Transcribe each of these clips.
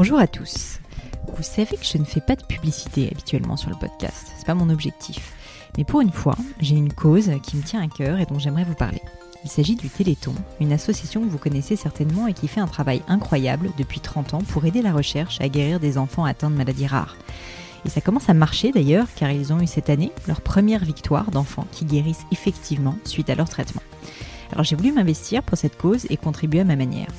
Bonjour à tous. Vous savez que je ne fais pas de publicité habituellement sur le podcast, c'est pas mon objectif. Mais pour une fois, j'ai une cause qui me tient à cœur et dont j'aimerais vous parler. Il s'agit du Téléthon, une association que vous connaissez certainement et qui fait un travail incroyable depuis 30 ans pour aider la recherche à guérir des enfants atteints de maladies rares. Et ça commence à marcher d'ailleurs, car ils ont eu cette année leur première victoire d'enfants qui guérissent effectivement suite à leur traitement. Alors j'ai voulu m'investir pour cette cause et contribuer à ma manière.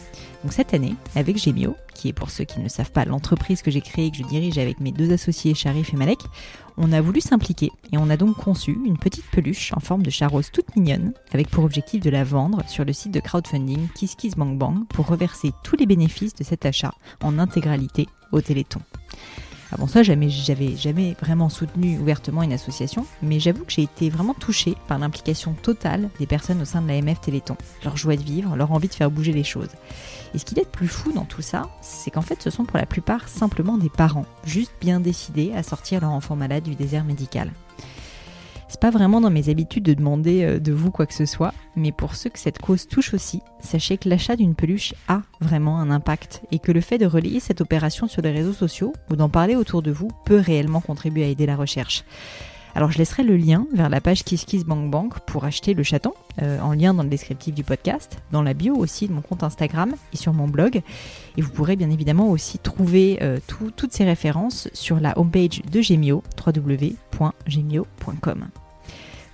Donc cette année, avec Gemio, qui est pour ceux qui ne savent pas l'entreprise que j'ai créée et que je dirige avec mes deux associés Sharif et Malek, on a voulu s'impliquer et on a donc conçu une petite peluche en forme de charose toute mignonne avec pour objectif de la vendre sur le site de crowdfunding KissKissBankBank pour reverser tous les bénéfices de cet achat en intégralité au Téléthon. Avant ça, j'avais jamais vraiment soutenu ouvertement une association, mais j'avoue que j'ai été vraiment touchée par l'implication totale des personnes au sein de l'AMF Téléthon, leur joie de vivre, leur envie de faire bouger les choses. Et ce qui est le plus fou dans tout ça, c'est qu'en fait, ce sont pour la plupart simplement des parents, juste bien décidés à sortir leur enfant malade du désert médical. C'est pas vraiment dans mes habitudes de demander euh, de vous quoi que ce soit, mais pour ceux que cette cause touche aussi, sachez que l'achat d'une peluche a vraiment un impact et que le fait de relayer cette opération sur les réseaux sociaux ou d'en parler autour de vous peut réellement contribuer à aider la recherche. Alors je laisserai le lien vers la page KissKissBankBank pour acheter le chaton, euh, en lien dans le descriptif du podcast, dans la bio aussi de mon compte Instagram et sur mon blog. Et vous pourrez bien évidemment aussi trouver euh, toutes ces références sur la homepage de Gemio, www.gemio.com.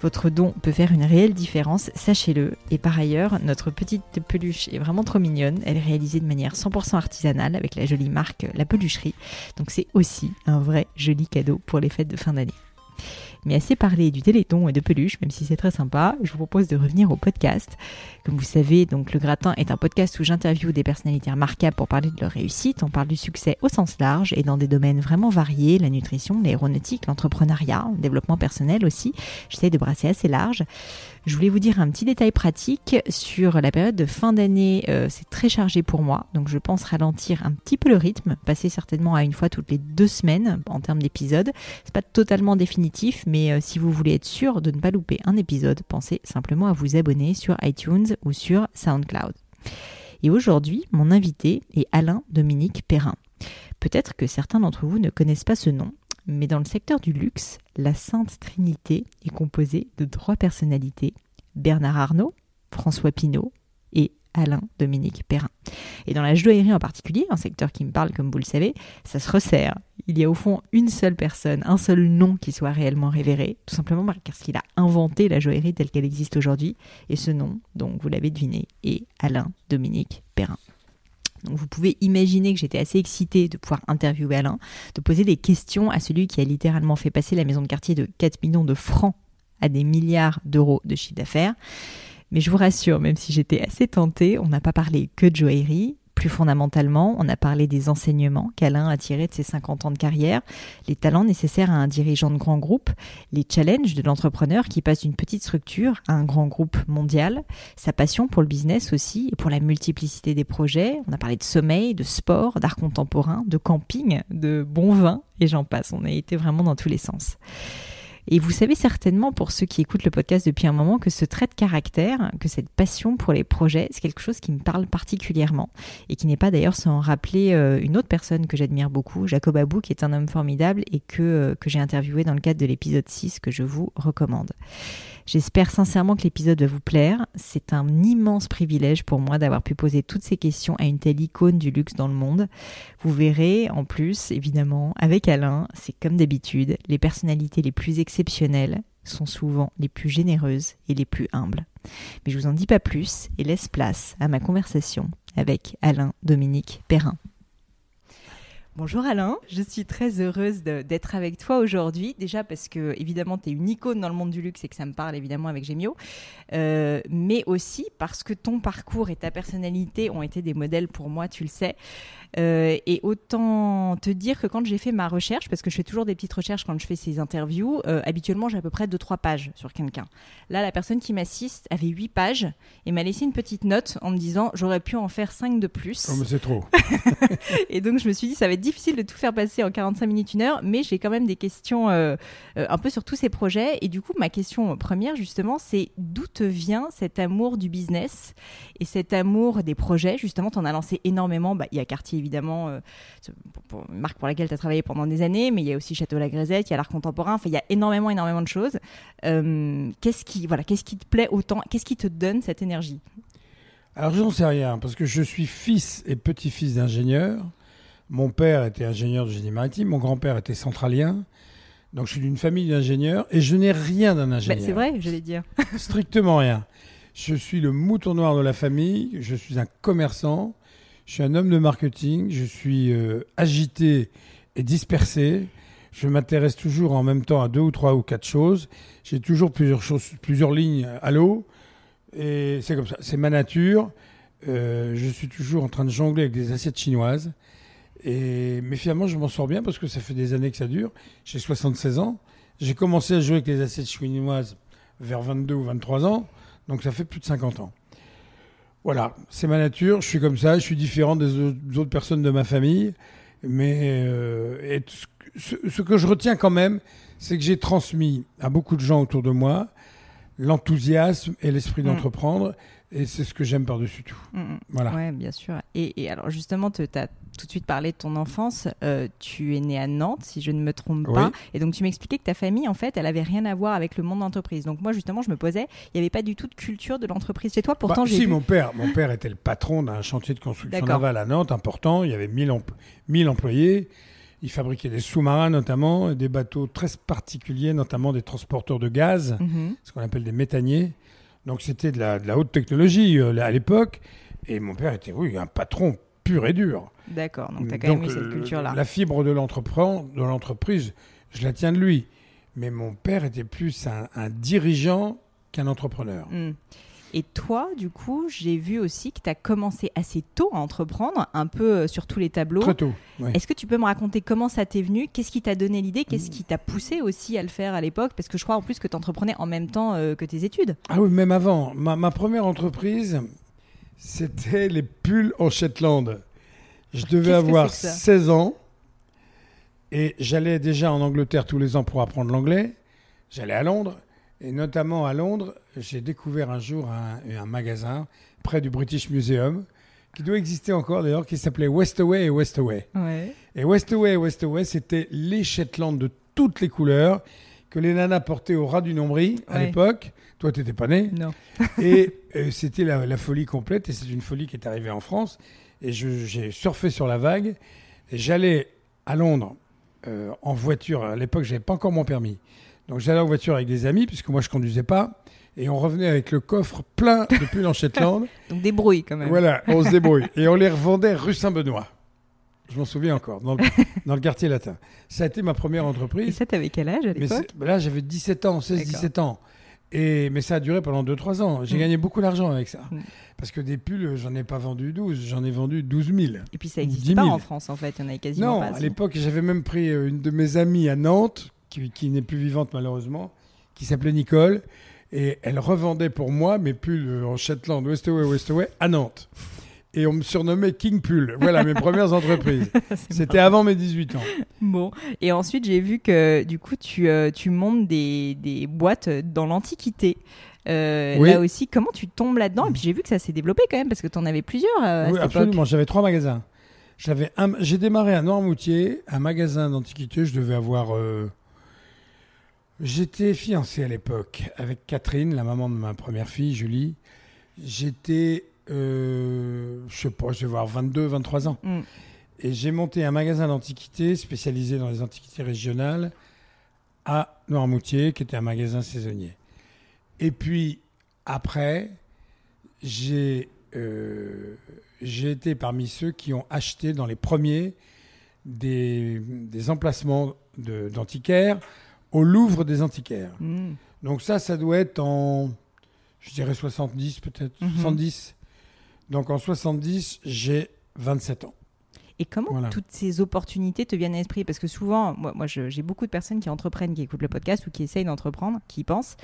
Votre don peut faire une réelle différence, sachez-le. Et par ailleurs, notre petite peluche est vraiment trop mignonne. Elle est réalisée de manière 100% artisanale avec la jolie marque La Pelucherie. Donc c'est aussi un vrai joli cadeau pour les fêtes de fin d'année. Mais assez parlé du téléthon et de peluche, même si c'est très sympa, je vous propose de revenir au podcast. Comme vous savez, donc le gratin est un podcast où j'interviewe des personnalités remarquables pour parler de leur réussite. On parle du succès au sens large et dans des domaines vraiment variés, la nutrition, l'aéronautique, l'entrepreneuriat, le développement personnel aussi. J'essaie de brasser assez large. Je voulais vous dire un petit détail pratique sur la période de fin d'année. Euh, c'est très chargé pour moi, donc je pense ralentir un petit peu le rythme, passer certainement à une fois toutes les deux semaines en termes d'épisodes. C'est pas totalement définitif, mais euh, si vous voulez être sûr de ne pas louper un épisode, pensez simplement à vous abonner sur iTunes ou sur SoundCloud. Et aujourd'hui, mon invité est Alain Dominique Perrin. Peut-être que certains d'entre vous ne connaissent pas ce nom, mais dans le secteur du luxe, la Sainte Trinité est composée de trois personnalités, Bernard Arnault, François Pinault et Alain Dominique Perrin. Et dans la joaillerie en particulier, un secteur qui me parle comme vous le savez, ça se resserre. Il y a au fond une seule personne, un seul nom qui soit réellement révéré, tout simplement parce qu'il a inventé la joaillerie telle qu'elle existe aujourd'hui. Et ce nom, donc vous l'avez deviné, est Alain Dominique Perrin. Donc vous pouvez imaginer que j'étais assez excitée de pouvoir interviewer Alain, de poser des questions à celui qui a littéralement fait passer la maison de quartier de 4 millions de francs à des milliards d'euros de chiffre d'affaires. Mais je vous rassure, même si j'étais assez tentée, on n'a pas parlé que de joaillerie, plus fondamentalement, on a parlé des enseignements qu'Alain a tirés de ses 50 ans de carrière, les talents nécessaires à un dirigeant de grand groupe, les challenges de l'entrepreneur qui passe d'une petite structure à un grand groupe mondial, sa passion pour le business aussi et pour la multiplicité des projets. On a parlé de sommeil, de sport, d'art contemporain, de camping, de bon vin et j'en passe. On a été vraiment dans tous les sens. Et vous savez certainement, pour ceux qui écoutent le podcast depuis un moment, que ce trait de caractère, que cette passion pour les projets, c'est quelque chose qui me parle particulièrement et qui n'est pas d'ailleurs sans rappeler euh, une autre personne que j'admire beaucoup, Jacob Abou, qui est un homme formidable et que, euh, que j'ai interviewé dans le cadre de l'épisode 6 que je vous recommande. J'espère sincèrement que l'épisode va vous plaire. C'est un immense privilège pour moi d'avoir pu poser toutes ces questions à une telle icône du luxe dans le monde. Vous verrez, en plus, évidemment, avec Alain, c'est comme d'habitude, les personnalités les plus exceptionnelles sont souvent les plus généreuses et les plus humbles. Mais je vous en dis pas plus et laisse place à ma conversation avec Alain Dominique Perrin. Bonjour Alain, je suis très heureuse d'être avec toi aujourd'hui. Déjà parce que évidemment tu es une icône dans le monde du luxe et que ça me parle évidemment avec Gemio, euh, mais aussi parce que ton parcours et ta personnalité ont été des modèles pour moi, tu le sais. Euh, et autant te dire que quand j'ai fait ma recherche, parce que je fais toujours des petites recherches quand je fais ces interviews, euh, habituellement j'ai à peu près 2-3 pages sur quelqu'un. Là, la personne qui m'assiste avait 8 pages et m'a laissé une petite note en me disant j'aurais pu en faire 5 de plus. Oh, mais c'est trop. et donc je me suis dit ça va être difficile de tout faire passer en 45 minutes, une heure, mais j'ai quand même des questions euh, euh, un peu sur tous ces projets. Et du coup, ma question première, justement, c'est d'où te vient cet amour du business et cet amour des projets? Justement, tu en as lancé énormément. Bah, il y a Cartier, évidemment, euh, une marque pour laquelle tu as travaillé pendant des années, mais il y a aussi Château La Grisette, il y a l'art contemporain. Enfin, il y a énormément, énormément de choses. qu'est-ce qui, voilà, qu'est-ce qui te plaît autant? Qu'est-ce qui te donne cette énergie? Alors je n'en sais rien, parce que je suis fils et petit-fils d'ingénieurs. Mon père était ingénieur de génie maritime, mon grand-père était centralien. Donc je suis d'une famille d'ingénieurs et je n'ai rien d'un bah, ingénieur. c'est vrai, je vais dire. Strictement rien. Je suis le mouton noir de la famille, je suis un commerçant, je suis un homme de marketing, je suis euh, agité et dispersé. Je m'intéresse toujours en même temps à deux ou trois ou quatre choses. J'ai toujours plusieurs choses, plusieurs lignes à l'eau. Et c'est comme ça, c'est ma nature. Euh, je suis toujours en train de jongler avec des assiettes chinoises. Et, mais finalement, je m'en sors bien parce que ça fait des années que ça dure. J'ai 76 ans. J'ai commencé à jouer avec les assiettes chinoises vers 22 ou 23 ans. Donc ça fait plus de 50 ans. Voilà, c'est ma nature. Je suis comme ça. Je suis différent des autres personnes de ma famille. Mais euh, ce que je retiens quand même, c'est que j'ai transmis à beaucoup de gens autour de moi l'enthousiasme et l'esprit mm. d'entreprendre. Et c'est ce que j'aime par-dessus tout. Mm, mm. Voilà. Oui, bien sûr. Et, alors, justement, tu as tout de suite parlé de ton enfance. Euh, tu es né à Nantes, si je ne me trompe pas. Et donc, tu m'expliquais que ta famille, en fait, elle avait rien à voir avec le monde d'entreprise. Donc, moi, justement, je me posais, il n'y avait pas du tout de culture de l'entreprise chez toi. Pourtant, bah, j'ai. Si, mon, père, mon père était le patron d'un chantier de construction navale à Nantes, important. Il y avait 1000, 1000 employés. Il fabriquait des sous-marins notamment, des bateaux très particuliers, notamment des transporteurs de gaz, mhm. ce qu'on appelle des méthaniers. Donc c'était de la, haute technologie euh, à l'époque. Et mon père était, oui, un patron pur et dur. D'accord, donc tu as quand même eu cette culture-là. La fibre de l'entreprise, je la tiens de lui. Mais mon père était plus un, dirigeant qu'un entrepreneur. Hmm. Et toi, du coup, j'ai vu aussi que tu as commencé assez tôt à entreprendre, un peu euh, sur tous les tableaux. Très tôt. Est-ce que tu peux me raconter comment ça t'est venu? Qu'est-ce qui t'a donné l'idée? Qu'est-ce qui t'a poussé aussi à le faire à l'époque? Parce que je crois en plus que tu entreprenais en même temps euh, que tes études. Ah oui, même avant. Ma, première entreprise, c'était les pulls en Shetland. Je devais avoir 16 ans et j'allais déjà en Angleterre tous les ans pour apprendre l'anglais. J'allais à Londres. Et notamment à Londres, j'ai découvert un jour un, magasin près du British Museum, qui doit exister encore d'ailleurs, qui s'appelait Westaway et Westaway. Ouais. Et Westaway et Westaway, c'était les Shetland de toutes les couleurs que les nanas portaient au ras du nombril à l'époque. Toi, tu n'étais pas né. Non. et euh, c'était la, folie complète. Et c'est une folie qui est arrivée en France. Et j'ai surfé sur la vague. Et j'allais à Londres euh, en voiture. À l'époque, je n'avais pas encore mon permis. Donc j'allais en voiture avec des amis, puisque moi je conduisais pas. Et on revenait avec le coffre plein de pulls en Shetland. Donc débrouille quand même. Voilà, on se débrouille. et on les revendait rue Saint-Benoît. Je m'en souviens encore, dans le, quartier latin. Ça a été ma première entreprise. Et ça, t'avais quel âge à l'époque Là, j'avais 17 ans, 16-17 ans. Et, mais ça a duré pendant 2-3 ans. J'ai mm. gagné beaucoup d'argent avec ça. Mm. Parce que des pulls, j'en ai pas vendu 12, j'en ai vendu 12 000. Et puis ça n'existait pas en France, en fait. Il y en avait quasiment non, pas. Non, à l'époque, j'avais même pris euh, une de mes amies à Nantes qui, n'est plus vivante malheureusement, qui s'appelait Nicole. Et elle revendait pour moi mes pulls en Shetland, Westaway, Westaway, à Nantes. Et on me surnommait King Pull. Voilà mes premières entreprises. C'était avant mes 18 ans. Bon. Et ensuite, j'ai vu que du coup, tu, euh, tu montes des, des, boîtes dans l'Antiquité. Euh, Là aussi, comment tu tombes là-dedans? Et puis j'ai vu que ça s'est développé quand même parce que tu en avais plusieurs. Euh, oui, absolument. J'avais trois magasins. J'avais j'ai démarré à Noirmoutier, un magasin d'antiquité. Je devais avoir euh, J'étais fiancé à l'époque avec Catherine, la maman de ma première fille, Julie. J'étais, euh, je sais pas, je vais voir 22, 23 ans. Mm. Et j'ai monté un magasin d'antiquités spécialisé dans les antiquités régionales à Noirmoutier, qui était un magasin saisonnier. Et puis, après, j'ai euh, été parmi ceux qui ont acheté dans les premiers des, des emplacements d'antiquaires au Louvre des Antiquaires. Hmm. Donc ça, ça doit être en, je dirais 70 peut-être, 70. Mhm. Donc en 70, j'ai 27 ans. Et comment toutes ces opportunités te viennent à l'esprit? Parce que souvent, moi, moi j'ai beaucoup de personnes qui entreprennent, qui écoutent le podcast ou qui essayent d'entreprendre, qui pensent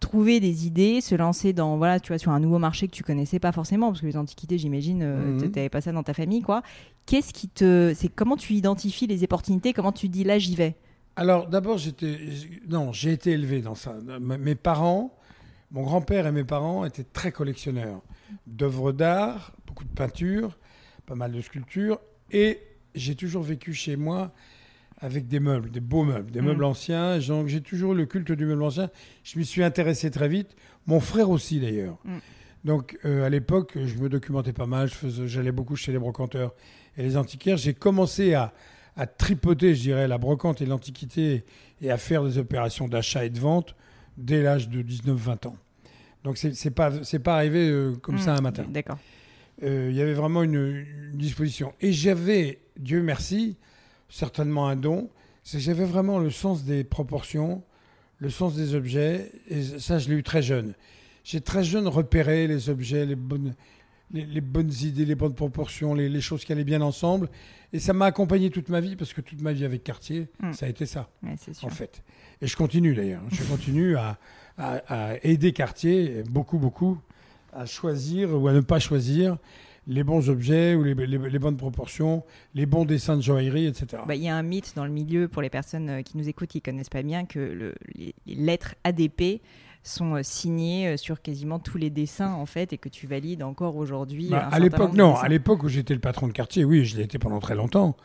trouver des idées, se lancer dans voilà, tu vois, sur un nouveau marché que tu connaissais pas forcément, parce que les antiquités, j'imagine, euh, Mhm. tu n'avais pas ça dans ta famille, quoi. Qu'est-ce qui te, c'est comment tu identifies les opportunités, comment tu dis là j'y vais? Alors, d'abord, j'étais. Non, j'ai été élevé dans ça. Mes parents, mon grand-père et mes parents étaient très collectionneurs d'œuvres d'art, beaucoup de peintures, pas mal de sculptures. Et j'ai toujours vécu chez moi avec des meubles, des beaux meubles, des Mm. meubles anciens. Donc, j'ai toujours eu le culte du meuble ancien. Je m'y suis intéressé très vite. Mon frère aussi, d'ailleurs. Mm. Donc, euh, à l'époque, je me documentais pas mal. J'allais beaucoup chez les brocanteurs et les antiquaires. J'ai commencé à, à tripoter, je dirais, la brocante et l'antiquité et à faire des opérations d'achat et de vente dès l'âge de 19-20 ans. Donc, c'est pas, c'est pas arrivé euh, comme Mm. ça un matin. D'accord. Euh, Il y avait vraiment une, une disposition. Et j'avais, Dieu merci, certainement un don, c'est que j'avais vraiment le sens des proportions, le sens des objets, et ça, je l'ai eu très jeune. J'ai très jeune repéré les objets, les bonnes, les, les bonnes idées, les bonnes proportions, les, les choses qui allaient bien ensemble. Et ça m'a accompagné toute ma vie, parce que toute ma vie avec Cartier, Mm. ça a été ça Ouais, en fait. Et je continue d'ailleurs. Je continue à, à- à aider Cartier, beaucoup, beaucoup, à choisir ou à ne pas choisir les bons objets ou les, les- les bonnes proportions, les bons dessins de joaillerie, etc. Bah, Il y a un mythe dans le milieu pour les personnes euh, qui nous écoutent qui connaissent pas bien que le- les, les lettres ADP sont euh, signées euh, sur quasiment tous les dessins en fait et que tu valides encore aujourd'hui. Bah, un à l'époque, non. dessins. À l'époque où j'étais le patron de Cartier, oui, je l'ai été pendant très longtemps.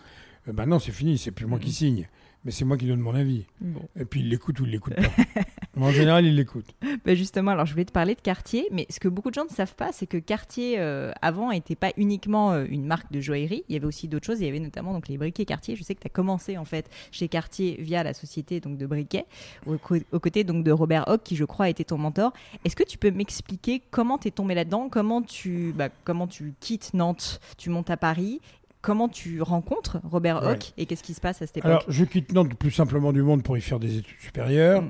Euh, bah c'est fini, c'est plus moi qui Mhm. signe. Mais c'est moi qui donne mon avis. Bon. Et puis il l'écoute ou il l'écoute pas. En général, il l'écoute. Bah, justement, alors je voulais te parler de Cartier, mais ce que beaucoup de gens ne savent pas, c'est que Cartier euh, avant n'était pas uniquement euh, une marque de joaillerie. Il y avait aussi d'autres choses. Il y avait notamment donc les briquets Cartier. Je sais que tu as commencé en fait chez Cartier via la société donc de briquets, aux, aux côtés donc de Robert Hock, qui je crois était ton mentor. Est-ce que tu peux m'expliquer comment tu es tombé là-dedans, comment tu bah, comment tu quittes Nantes, tu montes à Paris? Comment tu rencontres Robert Ouais. Hock et qu'est-ce qui se passe à cette époque? Alors, je quitte Nantes le plus simplement du monde pour y faire des études supérieures. Mm.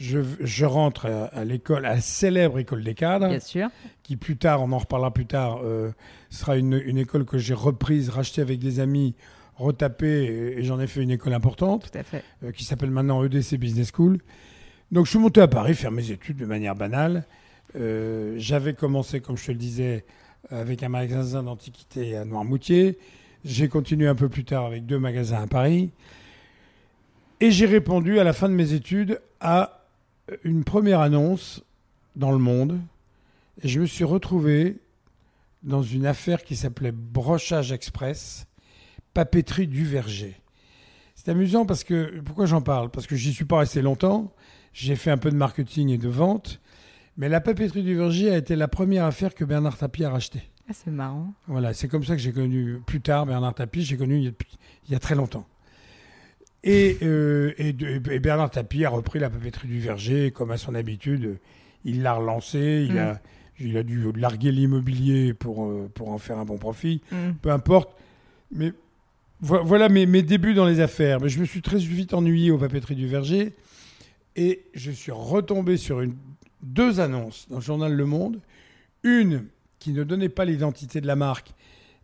Je, je rentre à, à l'école, à la célèbre école des cadres, Bien sûr. qui plus tard, on en reparlera plus tard, euh, sera une, une école que j'ai reprise, rachetée avec des amis, retapée, et, et j'en ai fait une école importante, Tout à fait. euh, qui s'appelle maintenant EDC Business School. Donc, je suis monté à Paris faire mes études de manière banale. Euh, J'avais commencé, comme je te le disais, avec un magasin d'antiquité à Noirmoutier. J'ai continué un peu plus tard avec deux magasins à Paris. Et j'ai répondu à la fin de mes études à une première annonce dans le monde. Et je me suis retrouvé dans une affaire qui s'appelait Brochage Express, papeterie du Verger. C'est amusant parce que, pourquoi j'en parle? Parce que j'y suis pas resté longtemps. J'ai fait un peu de marketing et de vente. Mais la papeterie du Verger a été la première affaire que Bernard Tapie a rachetée. Ah, c'est marrant. Voilà, c'est comme ça que j'ai connu plus tard Bernard Tapie. J'ai connu il y a, il y a très longtemps. Et, euh, et, Bernard Tapie a repris la papeterie du Verger, comme à son habitude. Il l'a relancée, il, Mm. a, il a dû larguer l'immobilier pour, euh, pour en faire un bon profit. Mm. Peu importe. Mais vo- voilà mes, mes débuts dans les affaires. Mais je me suis très vite ennuyé aux papeteries du Verger. Et je suis retombé sur une, deux annonces dans le journal Le Monde. Une qui ne donnait pas l'identité de la marque,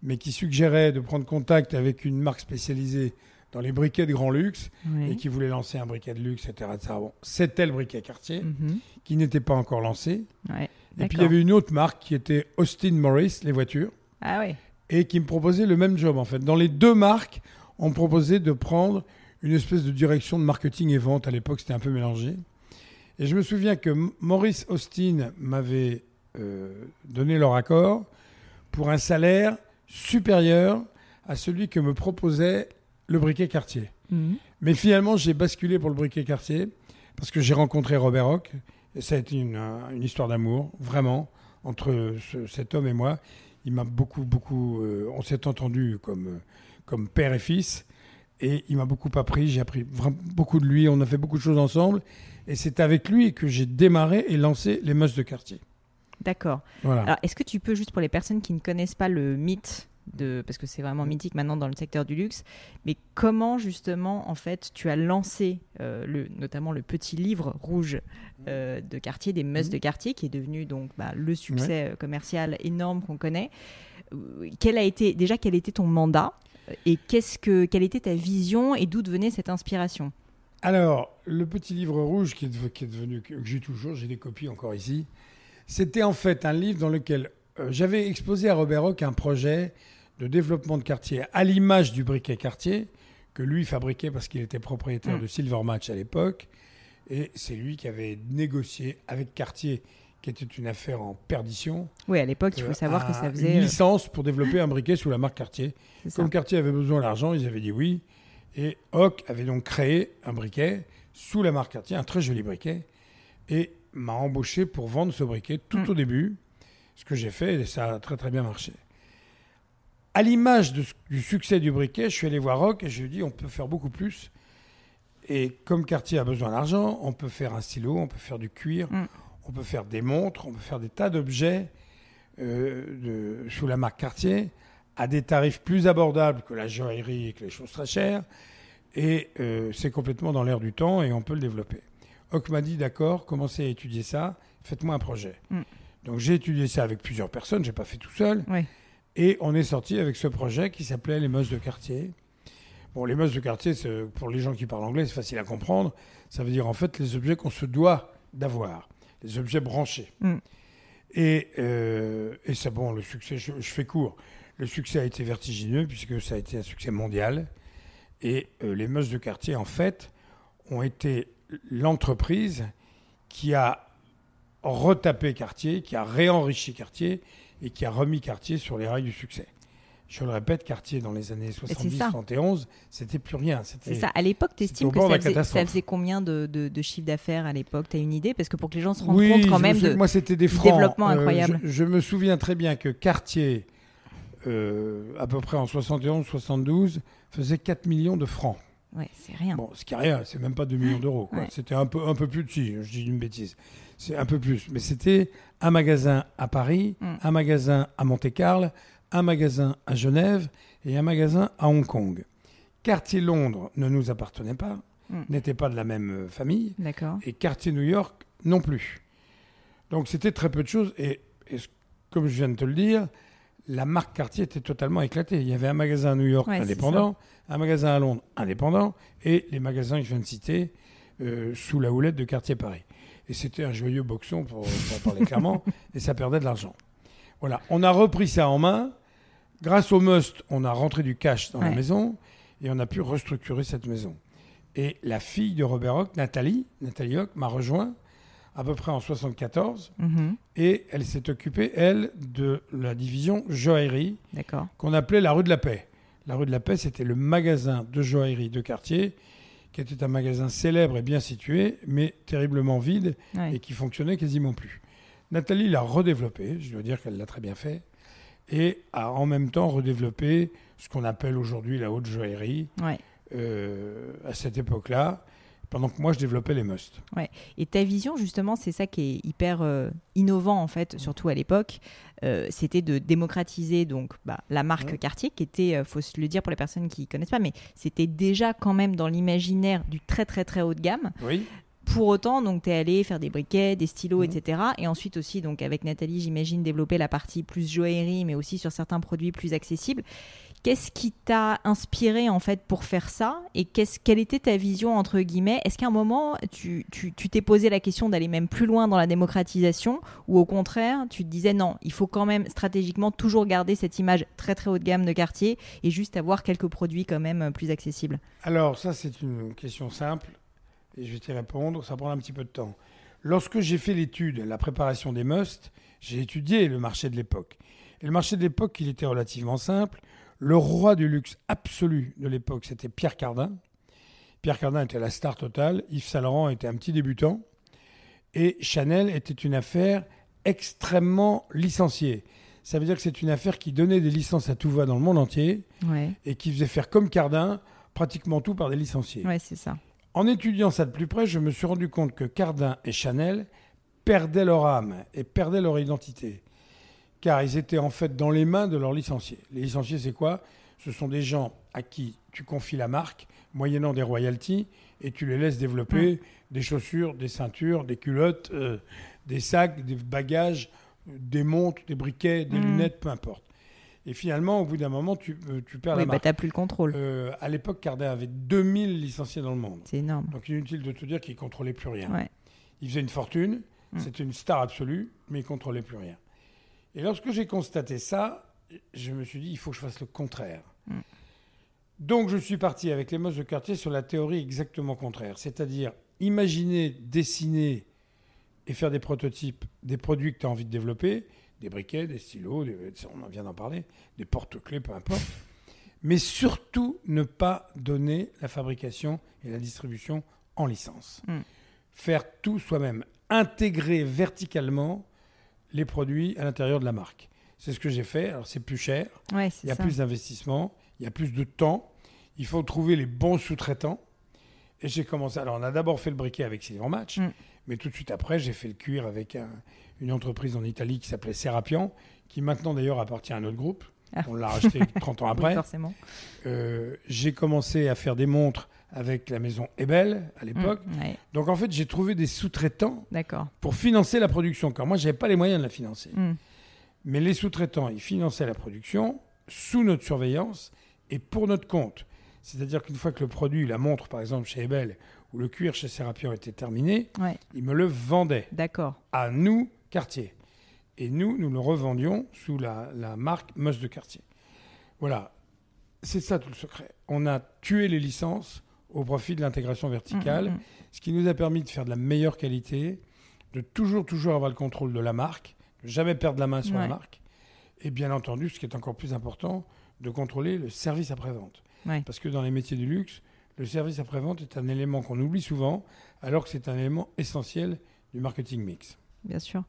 mais qui suggérait de prendre contact avec une marque spécialisée dans les briquets de grand luxe Oui. et qui voulait lancer un briquet de luxe, etc. etc. Bon, C'était le briquet Cartier, Mhm. qui n'était pas encore lancé. Ouais. Et puis il y avait une autre marque qui était Austin Morris, les voitures, Ah et qui me proposait le même job en fait. Dans les deux marques, on me proposait de prendre une espèce de direction de marketing et vente. À l'époque, c'était un peu mélangé. Et je me souviens que Maurice Austin m'avait euh, donné leur accord pour un salaire supérieur à celui que me proposait le briquet Cartier. Mhm. Mais finalement, j'ai basculé pour le briquet Cartier parce que j'ai rencontré Robert Hock. Et ça a été une, un- une histoire d'amour, vraiment, entre ce- cet homme et moi. Il m'a beaucoup, beaucoup. euh, on s'est entendu comme, euh, comme père et fils. Et il m'a beaucoup appris. J'ai appris vraiment beaucoup de lui. On a fait beaucoup de choses ensemble. Et c'est avec lui que j'ai démarré et lancé les Mœurs de Cartier. D'accord. Voilà. Alors, est-ce que tu peux, juste pour les personnes qui ne connaissent pas le mythe, de, parce que c'est vraiment mythique maintenant dans le secteur du luxe, mais comment justement, en fait, tu as lancé euh, le, notamment le petit livre rouge euh, de Cartier, des Must Mhm. de Cartier, qui est devenu donc bah, le succès euh, commercial énorme qu'on connaît. Quel a été, déjà, quel était ton mandat et qu'est-ce que, quelle était ta vision et d'où venait cette inspiration? Alors, le petit livre rouge qui est, qui est devenu, que j'ai toujours, j'ai des copies encore ici, c'était en fait un livre dans lequel euh, j'avais exposé à Robert Rock un projet de développement de quartier à l'image du briquet quartier que lui fabriquait parce qu'il était propriétaire Mm. de Silver Match à l'époque. Et c'est lui qui avait négocié avec Cartier, qui était une affaire en perdition, Oui, à l'époque, il faut euh, savoir que ça une faisait. euh, licence pour développer un briquet sous la marque Cartier. Comme Cartier avait besoin d'argent, ils avaient dit oui. Et Hock avait donc créé un briquet sous la marque Cartier, un très joli briquet, et m'a embauché pour vendre ce briquet tout Mm. au début, ce que j'ai fait, et ça a très très bien marché. À l'image du succès du briquet, je suis allé voir Hock et je lui ai dit on peut faire beaucoup plus. Et comme Cartier a besoin d'argent, on peut faire un stylo, on peut faire du cuir, Mm. on peut faire des montres, on peut faire des tas d'objets euh, de- sous la marque Cartier à des tarifs plus abordables que la joaillerie et que les choses très chères. Et euh, c'est complètement dans l'air du temps et on peut le développer. Hock m'a dit d'accord, commencez à étudier ça, faites-moi un projet. Mm. Donc j'ai étudié ça avec plusieurs personnes, j'ai pas fait tout seul. Ouais. Et on est sorti avec ce projet qui s'appelait les Mosses de quartier. Bon, les Mosses de quartier, pour les gens qui parlent anglais, c'est facile à comprendre. Ça veut dire en fait les objets qu'on se doit d'avoir, les objets branchés. Mm. Et, euh, et ça, bon, le succès, je, je fais court. Le succès a été vertigineux puisque ça a été un succès mondial. Et euh, les Mosses de quartier, en fait, ont été l'entreprise qui a retapé Cartier, qui a réenrichi Cartier et qui a remis Cartier sur les rails du succès. Je le répète, Cartier, dans les années c'est ça. 70-71, c'était plus rien. C'est ça. À l'époque, tu estimes que ça faisait, ça faisait combien de, de, de chiffre d'affaires à l'époque? Tu as une idée? Parce que pour que les gens se rendent Oui, compte quand me même de. moi c'était des francs. développement Euh, incroyable. je, je me souviens très bien que Cartier, euh, à peu près en 71-72, faisait 4 millions de francs. Ouais, c'est rien. Bon, ce qui est rien, c'est même pas 2 millions d'euros. Ouais. C'était un peu, un peu plus de si, je dis une bêtise. C'est un peu plus. Mais c'était un magasin à Paris, Mm. un magasin à Monte-Carlo, un magasin à Genève et un magasin à Hong Kong. Cartier Londres ne nous appartenait pas, Mm. n'était pas de la même euh, famille D'accord. et Cartier New York non plus. Donc c'était très peu de choses et, et comme je viens de te le dire, la marque Cartier était totalement éclatée. Il y avait un magasin à New York Ouais, indépendant, un magasin à Londres indépendant et les magasins que je viens de citer euh, sous la houlette de Cartier Paris. Et c'était un joyeux boxon pour, pour parler clairement et ça perdait de l'argent. Voilà, on a repris ça en main. Grâce au Must, on a rentré du cash dans la maison et on a pu restructurer cette maison. Et la fille de Robert Hock, Nathalie, Nathalie Hock, m'a rejoint à peu près en 74 Mhm. et elle s'est occupée, elle, de la division joaillerie qu'on appelait la rue de la Paix. La rue de la Paix, c'était le magasin de joaillerie de quartier qui était un magasin célèbre et bien situé, mais terriblement vide Ouais. et qui fonctionnait quasiment plus. Nathalie l'a redéveloppé, je dois dire qu'elle l'a très bien fait, et a en même temps redéveloppé ce qu'on appelle aujourd'hui la haute joaillerie Ouais. euh, à cette époque-là, pendant que moi je développais les musts. Et ta vision, justement, c'est ça qui est hyper euh, innovant, en fait, surtout à l'époque. Euh, C'était de démocratiser donc bah, la marque Ouais. Cartier, qui était, euh, faut le dire pour les personnes qui connaissent pas, mais c'était déjà quand même dans l'imaginaire du très très très haut de gamme. Oui. Pour autant, donc, tu es allé faire des briquets, des stylos, Mhm. etc. Et ensuite aussi, donc, avec Nathalie, j'imagine, développer la partie plus joaillerie, mais aussi sur certains produits plus accessibles. Qu'est-ce qui t'a inspiré, en fait, pour faire ça Et qu'est-ce, quelle était ta vision, entre guillemets? Est-ce qu'à un moment, tu, tu, t'es posé la question d'aller même plus loin dans la démocratisation Ou au contraire, tu te disais, non, il faut quand même stratégiquement toujours garder cette image très très haut de gamme de quartier et juste avoir quelques produits quand même euh, plus accessibles? Alors ça c'est une question simple et je vais t'y répondre, ça prend un petit peu de temps. Lorsque j'ai fait l'étude, la préparation des musts, j'ai étudié le marché de l'époque. Et le marché de l'époque, il était relativement simple. Le roi du luxe absolu de l'époque, c'était Pierre Cardin. Pierre Cardin était la star totale, Yves Saint Laurent était un petit débutant, et Chanel était une affaire extrêmement licenciée. Ça veut dire que c'est une affaire qui donnait des licences à tout va dans le monde entier, Ouais, et qui faisait faire comme Cardin, pratiquement tout par des licenciés. ouais c'est ça. En étudiant ça de plus près, je me suis rendu compte que Cardin et Chanel perdaient leur âme et perdaient leur identité. Car ils étaient en fait dans les mains de leurs licenciés. Les licenciés, c'est quoi? Ce sont des gens à qui tu confies la marque, moyennant des royalties, et tu les laisses développer des chaussures, des ceintures, des culottes, euh, des sacs, des bagages, des montres, des briquets, des Mm. lunettes, peu importe. Et finalement, au bout d'un moment, tu, euh, tu perds Oui, la bah marque. t'as plus le contrôle. Euh, à l'époque, Cardin avait 2000 licenciés dans le monde. C'est énorme. Donc inutile de te dire qu'il contrôlait plus rien. Ouais. Il faisait une fortune, Mm. c'était une star absolue, mais il contrôlait plus rien. Et lorsque j'ai constaté ça, je me suis dit, il faut que je fasse le contraire. Mm. Donc je suis parti avec les mosses de quartier sur la théorie exactement contraire, c'est-à-dire imaginer, dessiner et faire des prototypes des produits que tu as envie de développer, des briquets, des stylos, des- on en vient d'en parler, des porte-clés, peu importe. Mais surtout ne pas donner la fabrication et la distribution en licence. Mm. Faire tout soi-même, intégrer verticalement les produits à l'intérieur de la marque. C'est ce que j'ai fait. Alors c'est plus cher, Ouais, il y a ça. plus d'investissement, il y a plus de temps, il faut trouver les bons sous-traitants. Et j'ai commencé. Alors, on a d'abord fait le briquet avec Silver Match, Mm. mais tout de suite après, j'ai fait le cuir avec un- une entreprise en Italie qui s'appelait Serapian, qui maintenant d'ailleurs appartient à notre groupe. Ah. On l'a racheté 30 ans Oui, après. forcément. Euh, j'ai commencé à faire des montres avec la maison Ebel à l'époque. Mm, ouais, Donc en fait, j'ai trouvé des sous-traitants pour financer la production. Car moi, j'avais pas les moyens de la financer. Mm. Mais les sous-traitants, ils finançaient la production sous notre surveillance et pour notre compte. C'est-à-dire qu'une fois que le produit, la montre par exemple chez Ebel ou le cuir chez Serapion était terminé, Ouais, ils me le vendaient à nous, quartier. Et nous, nous le revendions sous la, la marque Moss de quartier. Voilà, c'est ça tout le secret. On a tué les licences au profit de l'intégration verticale, Mm, mm, ce qui nous a permis de faire de la meilleure qualité, de toujours, toujours avoir le contrôle de la marque, de jamais perdre la main sur la marque, et bien entendu, ce qui est encore plus important, de contrôler le service après-vente. Ouais. Parce que dans les métiers du luxe, le service après-vente est un élément qu'on oublie souvent, alors que c'est un élément essentiel du marketing mix. Bien sûr.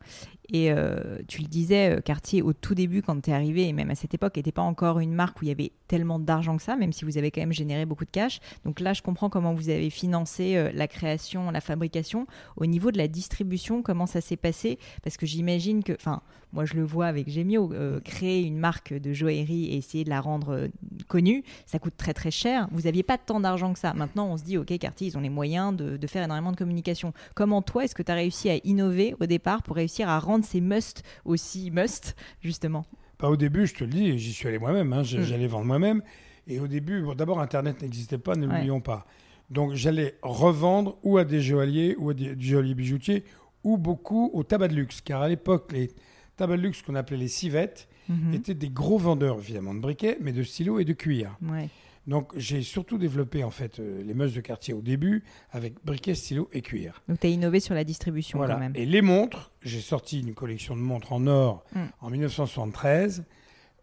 Et euh, tu le disais, euh, Cartier, au tout début, quand tu es arrivé, et même à cette époque, n'était pas encore une marque où il y avait tellement d'argent que ça, même si vous avez quand même généré beaucoup de cash. Donc là, je comprends comment vous avez financé euh, la création, la fabrication. Au niveau de la distribution, comment ça s'est passé? Parce que j'imagine que, enfin, moi je le vois avec Gemio, créer une marque de joaillerie et essayer de la rendre connue, ça coûte très très cher. Vous n'aviez pas tant d'argent que ça. Maintenant, on se dit, ok, Cartier, ils ont les moyens de, de faire énormément de communication. Comment toi, est-ce que tu as réussi à innover au départ? Pour réussir à rendre ces must aussi must, justement Pas au début, je te le dis, j'y suis allé moi-même, hein, Mm. j'allais vendre moi-même. Et au début, bon, d'abord, Internet n'existait pas, ne l'oublions pas. Donc j'allais revendre ou à des joailliers ou à des, joailliers bijoutiers ou beaucoup au tabac de luxe. Car à l'époque, les tabacs de luxe qu'on appelait les civettes Mhm. étaient des gros vendeurs, évidemment, de briquets, mais de stylos et de cuir. Ouais. Donc j'ai surtout développé en fait euh, les meusses de quartier au début avec briquets, stylos et cuir. Donc tu as innové sur la distribution Voilà. quand même. Et les montres, j'ai sorti une collection de montres en or Mm. en 1973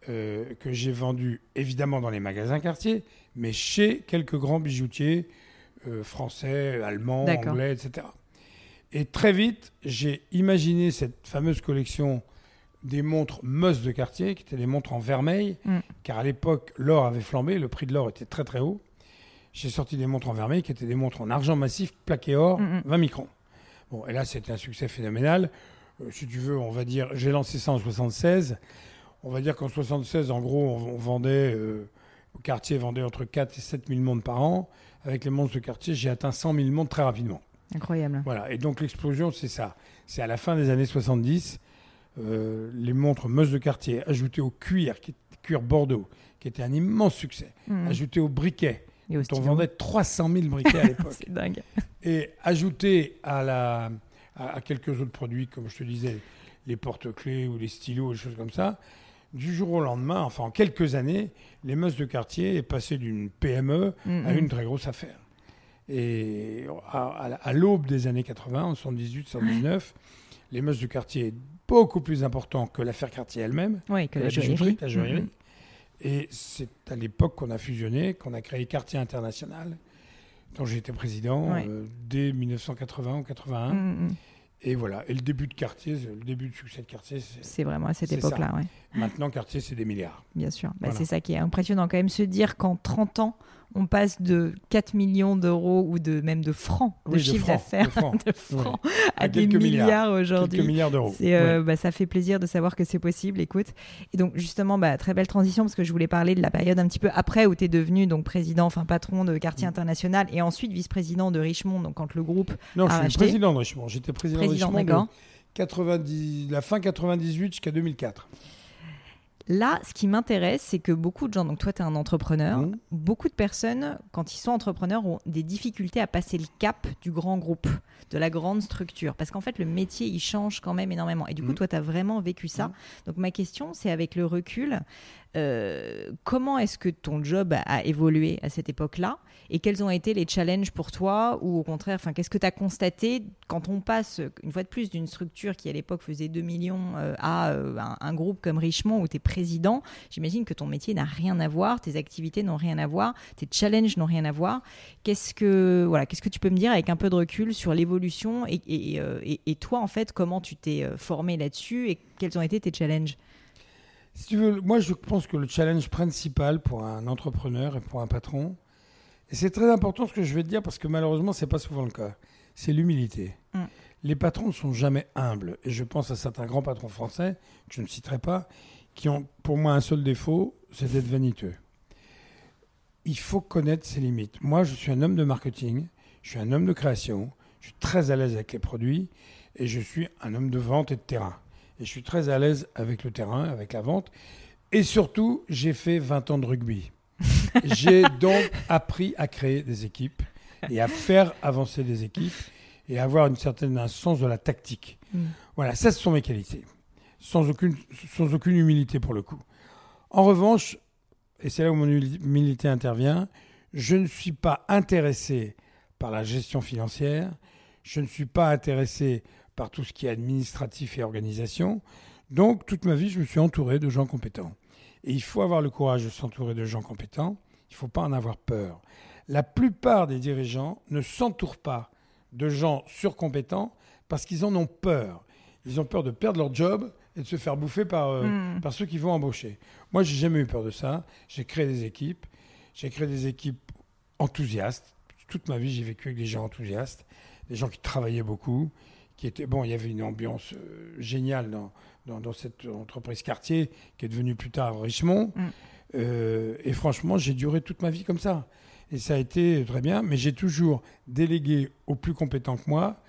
euh, que j'ai vendues évidemment dans les magasins quartier, mais chez quelques grands bijoutiers euh, français, allemands, anglais, etc. Et très vite, j'ai imaginé cette fameuse collection des montres Moss de quartier, qui étaient des montres en vermeil, Mm. car à l'époque, l'or avait flambé, le prix de l'or était très très haut. J'ai sorti des montres en vermeil qui étaient des montres en argent massif plaqué or, Mm, mm. 20 microns. Bon, et là, c'était un succès phénoménal. Euh, si tu veux, on va dire, j'ai lancé ça en 76. On va dire qu'en 76, en gros, on, on vendait, euh, au quartier vendait entre 4 et 7 000 montres par an. Avec les montres de quartier, j'ai atteint 100 000 montres très rapidement. Incroyable. Voilà, et donc l'explosion, c'est ça. C'est à la fin des années 70, euh, les montres Meuse de quartier ajoutées au cuir, qui, cuir Bordeaux, qui était un immense succès, Mhm. ajoutées au briquet. Et On vendait 300 000 briquets à l'époque. C'est dingue. et ajouté à, la, à, à quelques autres produits, comme je te disais, les porte-clés ou les stylos, des choses comme ça, du jour au lendemain, enfin en quelques années, les meusses de quartier est passé d'une PME à Mhm. une très grosse affaire. Et à, à la- à l'aube des années 80, en 78, 79, les meusses de quartier beaucoup plus important que l'affaire quartier elle-même, Oui, que que la, bijouterie, la joaillerie. Mhm. Et c'est à l'époque qu'on a fusionné, qu'on a créé Quartier International, dont été président euh, dès 1980 ou 81. Mhm, mhm. Et voilà. Et le début de Quartier, c'est- le début de succès de Quartier, c'est vraiment à cette époque-là, ouais. maintenant Quartier, c'est des milliards. bien sûr. Bah, Voilà. C'est ça qui est impressionnant quand même, se dire qu'en 30 ans, on passe de 4 millions d'euros ou de même de francs de Oui, chiffre d'affaires de francs. de francs à, À des quelques milliards, aujourd'hui. Quelques milliards d'euros. C'est, euh, bah, ça fait plaisir de savoir que c'est possible, écoute. Et donc, justement, bah, très belle transition parce que je voulais parler de la période un petit peu après où tu es devenu donc, président, enfin patron de Mm. Quartier International et ensuite vice-président de Richemont, donc quand le groupe. Non, je à suis président de Richemont. J'étais président, Président, de Richemont d'accord. de 90, la fin 98 jusqu'à 2004. Là, ce qui m'intéresse, c'est que beaucoup de gens, donc toi, tu es un entrepreneur, Mmh. beaucoup de personnes, quand ils sont entrepreneurs, ont des difficultés à passer le cap du grand groupe, de la grande structure. Parce qu'en fait, le métier, il change quand même énormément. Et du coup, Mmh. toi, tu as vraiment vécu ça. Mmh. Donc, ma question, c'est avec le recul, euh, comment est-ce que ton job a, a évolué à cette époque-là? Et quels ont été les challenges pour toi Ou au contraire, enfin, qu'est-ce que tu as constaté quand on passe, une fois de plus, d'une structure qui à l'époque faisait 2 millions euh, à euh, un, groupe comme Richemont où tu es président? J'imagine que ton métier n'a rien à voir, tes activités n'ont rien à voir, tes challenges n'ont rien à voir. Qu'est-ce que, voilà, qu'est-ce que tu peux me dire avec un peu de recul sur l'évolution et, et, euh, et- et toi, en fait, comment tu t'es euh, formé là-dessus et quels ont été tes challenges? Si tu veux, moi je pense que le challenge principal pour un entrepreneur et pour un patron, et c'est très important ce que je vais te dire parce que malheureusement c'est pas souvent le cas, c'est l'humilité. Mm. Les patrons ne sont jamais humbles et je pense à certains grands patrons français que je ne citerai pas, qui ont pour moi un seul défaut, c'est d'être vaniteux. Il faut connaître ses limites. Moi je suis un homme de marketing, je suis un homme de création, je suis très à l'aise avec les produits et je suis un homme de vente et de terrain. Et je suis très à l'aise avec le terrain, avec la vente. Et surtout, j'ai fait 20 ans de rugby. j'ai donc appris à créer des équipes et à faire avancer des équipes et à avoir une certaine un sens de la tactique. Mm. Voilà, ça, ce sont mes qualités. Sans aucune, sans aucune humilité pour le coup. En revanche, et c'est là où mon humilité intervient, je ne suis pas intéressé par la gestion financière, je ne suis pas intéressé par tout ce qui est administratif et organisation. Donc, toute ma vie, je me suis entouré de gens compétents. Et il faut avoir le courage de s'entourer de gens compétents. Il ne faut pas en avoir peur. La plupart des dirigeants ne s'entourent pas de gens surcompétents parce qu'ils en ont peur. Ils ont peur de perdre leur job et de se faire bouffer par, euh, Mm. par ceux qui vont embaucher. Moi, j'ai jamais eu peur de ça. J'ai créé des équipes. J'ai créé des équipes enthousiastes. Toute ma vie, j'ai vécu avec des gens enthousiastes, des gens qui travaillaient beaucoup, qui étaient bon. Il y avait une ambiance euh, géniale dans, dans, dans cette entreprise quartier qui est devenue plus tard Richemont. Mm. Euh, et franchement, j'ai duré toute ma vie comme ça. Et ça a été très bien, mais j'ai toujours délégué aux plus compétents que moi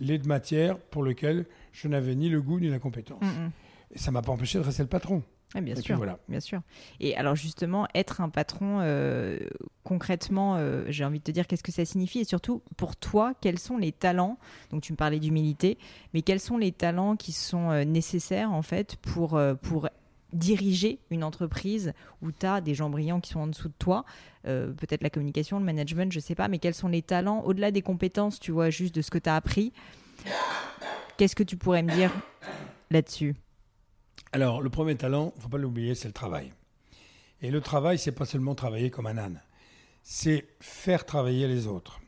les matières pour lesquelles je n'avais ni le goût ni la compétence. Mm, mm. Et ça m'a pas empêché de rester le patron. Ouais, bien Et sûr. voilà. Bien sûr. Et alors justement, être un patron, euh, concrètement, euh, j'ai envie de te dire qu'est-ce que ça signifie et surtout pour toi, quels sont les talents Donc tu me parlais d'humilité, mais quels sont les talents qui sont euh, nécessaires en fait pour, pour diriger une entreprise où tu as des gens brillants qui sont en dessous de toi, peut-être la communication, le management, je sais pas, mais quels sont les talents au-delà des compétences, tu vois, juste de ce que tu as appris Qu'est-ce que tu pourrais me dire là-dessus? Alors, le premier talent, faut pas l'oublier, c'est le travail. Et le travail, c'est pas seulement travailler comme un âne. C'est faire travailler les autres.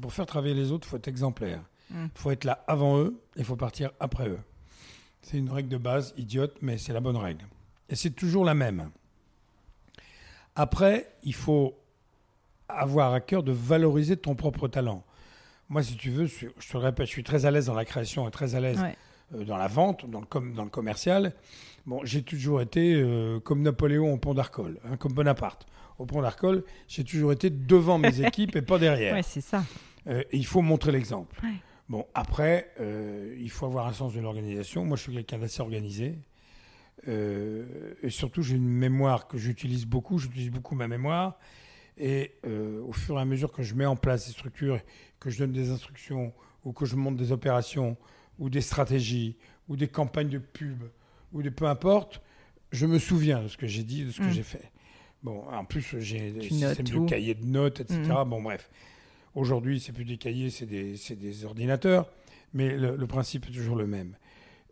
Pour faire travailler les autres, il faut être exemplaire. Il Mm. faut être là avant eux et il faut partir après eux. C'est une règle de base, idiote, mais c'est la bonne règle. Et c'est toujours la même. Après, il faut avoir à cœur de valoriser ton propre talent. Moi, si tu veux, je je te le répète, je suis très à l'aise dans la création et très à l'aise Ouais. Euh, dans la vente, dans le, com- dans le commercial. Bon, j'ai toujours été euh, comme Napoléon au pont d'Arcole, hein, comme Bonaparte. Au pont d'Arcole, j'ai toujours été devant mes équipes et pas derrière. Ouais, c'est ça. Euh, et il faut montrer l'exemple. Ouais. Bon, après, euh, il faut avoir un sens de l'organisation. Moi, je suis quelqu'un d'assez organisé. Et surtout, j'ai une mémoire que j'utilise beaucoup. J'utilise beaucoup ma mémoire. Et au fur et à mesure que je mets en place des structures, que je donne des instructions, ou que je monte des opérations, ou des stratégies, ou des campagnes de pub, ou de peu importe, je me souviens de ce que j'ai dit, de ce que Mm. j'ai fait. Bon, en plus, j'ai des systèmes de cahiers de notes, etc. Mm. Bon, bref. Aujourd'hui, c'est plus des cahiers, c'est des, des ordinateurs, mais le, le principe est toujours le même.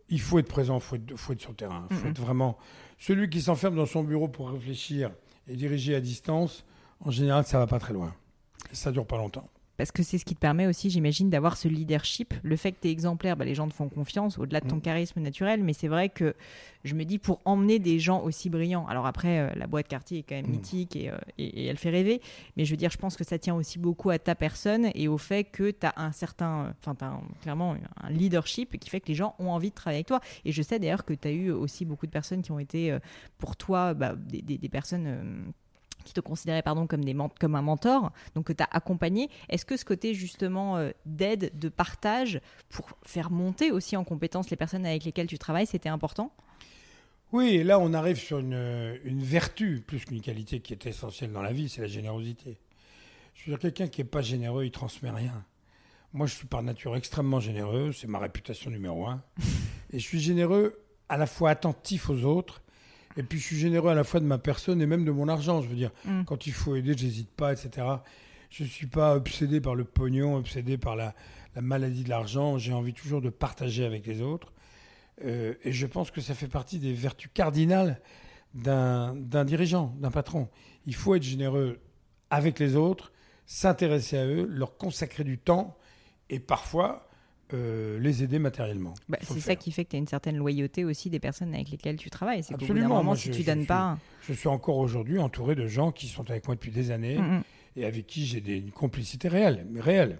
Il faut être présent, il faut être, faut être sur le terrain. Il faut être vraiment. Celui qui s'enferme dans son bureau pour réfléchir et diriger à distance, en général, ça va pas très loin. Ça dure pas longtemps. Parce que c'est ce qui te permet aussi, j'imagine, d'avoir ce leadership. Le fait que tu es exemplaire, bah, les gens te font confiance, au-delà de ton Mm. charisme naturel. Mais c'est vrai que je me dis, pour emmener des gens aussi brillants, alors après, euh, la boîte quartier est quand même Mm. mythique et, euh, et- et elle fait rêver. Mais je veux dire, je pense que ça tient aussi beaucoup à ta personne et au fait que tu as un certain, euh, enfin, tu as clairement un leadership qui fait que les gens ont envie de travailler avec toi. Et je sais d'ailleurs que tu as eu aussi beaucoup de personnes qui ont été euh, pour toi bah, des, des- des personnes. Euh, qui te considéraient pardon, comme, des ment- comme un mentor, donc que tu as accompagné. Est-ce que ce côté justement euh, d'aide, de partage, pour faire monter aussi en compétence les personnes avec lesquelles tu travailles, c'était important? Oui, et là on arrive sur une, une vertu plus qu'une qualité qui est essentielle dans la vie, c'est la générosité. Je veux dire, quelqu'un qui n'est pas généreux, il transmet rien. Moi, je suis par nature extrêmement généreux, c'est ma réputation numéro un. Et je suis généreux à la fois attentif aux autres, et puis je suis généreux à la fois de ma personne et même de mon argent. Je veux dire, Mm. quand il faut aider, j'hésite pas, etc. Je ne suis pas obsédé par le pognon, obsédé par la, la maladie de l'argent. J'ai envie toujours de partager avec les autres. Euh, et je pense que ça fait partie des vertus cardinales d'un dirigeant, d'un patron. Il faut être généreux avec les autres, s'intéresser à eux, leur consacrer du temps et parfois euh, les aider matériellement. Bah, c'est ça qui fait que tu as une certaine loyauté aussi des personnes avec lesquelles tu travailles. C'est qu'au bout Absolument, moment, moi, si je- tu je donnes suis- pas. Je suis encore aujourd'hui entouré de gens qui sont avec moi depuis des années Mm, mm, et avec qui j'ai une complicité réelle, réelle.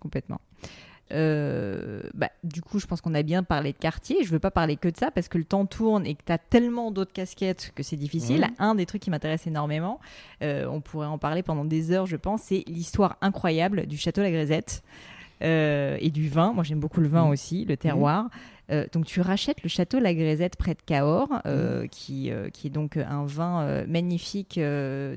complètement. Euh, bah, du coup, je pense qu'on a bien parlé de quartier. Je veux pas parler que de ça parce que le temps tourne et que tu as tellement d'autres casquettes que c'est difficile. Mhm. Un des trucs qui m'intéresse énormément, euh, on pourrait en parler pendant des heures, je pense, c'est l'histoire incroyable du château La Grisette euh, et du vin. Moi, j'aime beaucoup le vin Mhm. aussi, le terroir. Euh, donc, tu rachètes le château La Grisette près de Cahors, euh, Mhm. qui, euh, qui est donc un vin magnifique,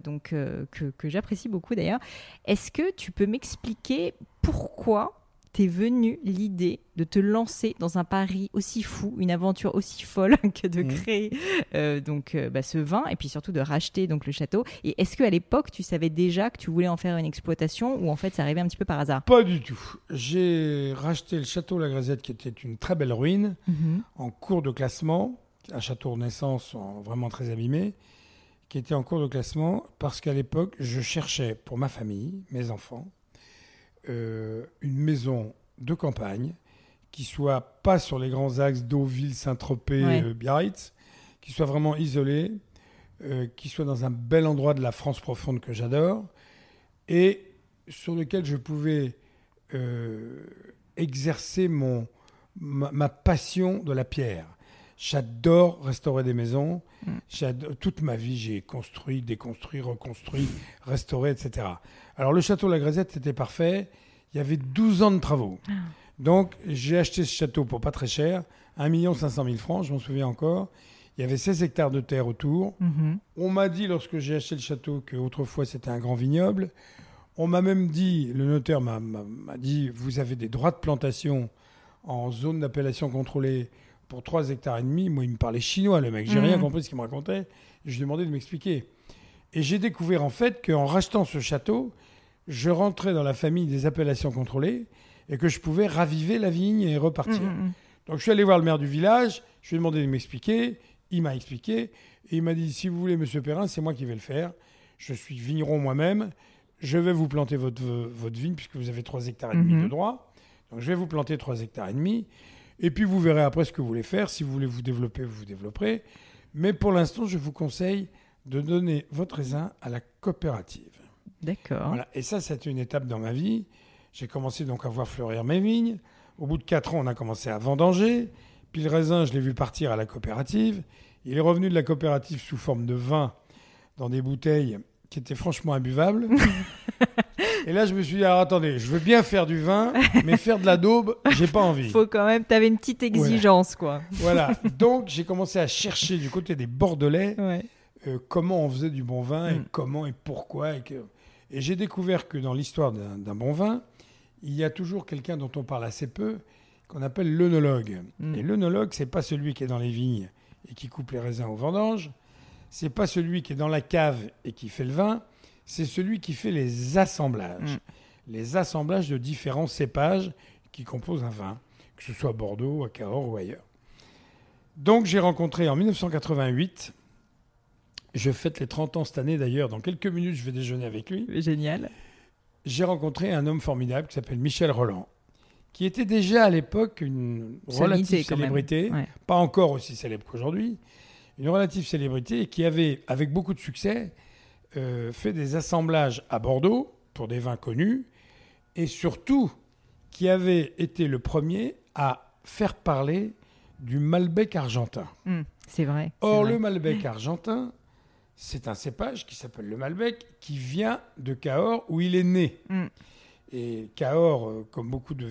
donc que, que j'apprécie beaucoup d'ailleurs. Est-ce que tu peux m'expliquer pourquoi t'es venu l'idée de te lancer dans un pari aussi fou, une aventure aussi folle que de Mhm. créer euh, donc euh, bah, ce vin et puis surtout de racheter donc le château. Et est-ce que à l'époque tu savais déjà que tu voulais en faire une exploitation ou en fait ça arrivait un petit peu par hasard? Pas du tout. J'ai racheté le château La Grisette, qui était une très belle ruine, en cours de classement, un château Renaissance en- vraiment très abîmé, qui était en cours de classement parce qu'à l'époque, je cherchais pour ma famille, mes enfants, euh, une maison de campagne qui soit pas sur les grands axes Deauville, Saint-Tropez, Ouais. euh, Biarritz, qui soit vraiment isolée, euh, qui soit dans un bel endroit de la France profonde que j'adore, et sur lequel je pouvais exercer mon, ma, ma passion de la pierre. J'adore restaurer des maisons. Mm. Toute ma vie, j'ai construit, déconstruit, reconstruit, restauré, etc. Alors, le château La Grisette, c'était parfait. Il y avait 12 ans de travaux. Donc, j'ai acheté ce château pour pas très cher, 1 500 000 francs, je m'en souviens encore. Il y avait 16 hectares de terre autour. Mhm. On m'a dit lorsque j'ai acheté le château qu'autrefois c'était un grand vignoble. On m'a même dit, le notaire m'a- dit, vous avez des droits de plantation en zone d'appellation contrôlée pour 3 hectares et demi. Moi, il me parlait chinois, le mec. J'ai Mhm. rien compris de ce qu'il me racontait. Je lui ai demandé de m'expliquer. Et j'ai découvert en fait qu'en rachetant ce château, je rentrais dans la famille des appellations contrôlées et que je pouvais raviver la vigne et repartir. Mhm, mhm. Donc je suis allé voir le maire du village, je lui ai demandé de m'expliquer, il m'a expliqué, et il m'a dit, si vous voulez, monsieur Perrin, c'est moi qui vais le faire. Je suis vigneron moi-même, je vais vous planter votre, votre vigne, puisque vous avez 3 hectares et demi Mhm. de droit. Donc je vais vous planter 3 hectares et demi, et puis vous verrez après ce que vous voulez faire. Si vous voulez vous développer, vous vous développerez. Mais pour l'instant, je vous conseille de donner votre raisin à la coopérative. D'accord. Voilà. Et ça, c'était une étape dans ma vie. J'ai commencé donc à voir fleurir mes vignes. Au bout de quatre ans, on a commencé à vendanger. Puis le raisin, je l'ai vu partir à la coopérative. Il est revenu de la coopérative sous forme de vin dans des bouteilles qui étaient franchement imbuvables. Et là, je me suis dit, alors attendez, je veux bien faire du vin, mais faire de la daube, j'ai pas envie. Faut quand même, t'avais une petite exigence quoi. Voilà. Donc, j'ai commencé à chercher du côté des Bordelais Ouais. euh, comment on faisait du bon vin et Mm. comment et pourquoi. Et, que- et j'ai découvert que dans l'histoire d'un bon vin, il y a toujours quelqu'un dont on parle assez peu, qu'on appelle l'œnologue. Mm. Et l'œnologue, c'est pas celui qui est dans les vignes et qui coupe les raisins aux vendanges, c'est pas celui qui est dans la cave et qui fait le vin, c'est celui qui fait les assemblages. Mm. Les assemblages de différents cépages qui composent un vin, que ce soit à Bordeaux, à Cahors ou ailleurs. Donc j'ai rencontré en 1988, je fête les 30 ans cette année d'ailleurs, dans quelques minutes je vais déjeuner avec lui, Génial. j'ai rencontré un homme formidable qui s'appelle Michel Roland, qui était déjà à l'époque une relative célébrité, Ouais. pas encore aussi célèbre qu'aujourd'hui, une relative célébrité et qui avait, avec beaucoup de succès, euh, fait des assemblages à Bordeaux pour des vins connus et surtout qui avait été le premier à faire parler du Malbec argentin. Mm, c'est vrai. Or, vrai. le Malbec argentin, c'est un cépage qui s'appelle le Malbec, qui vient de Cahors, où il est né. Mm. Et Cahors, euh, comme beaucoup de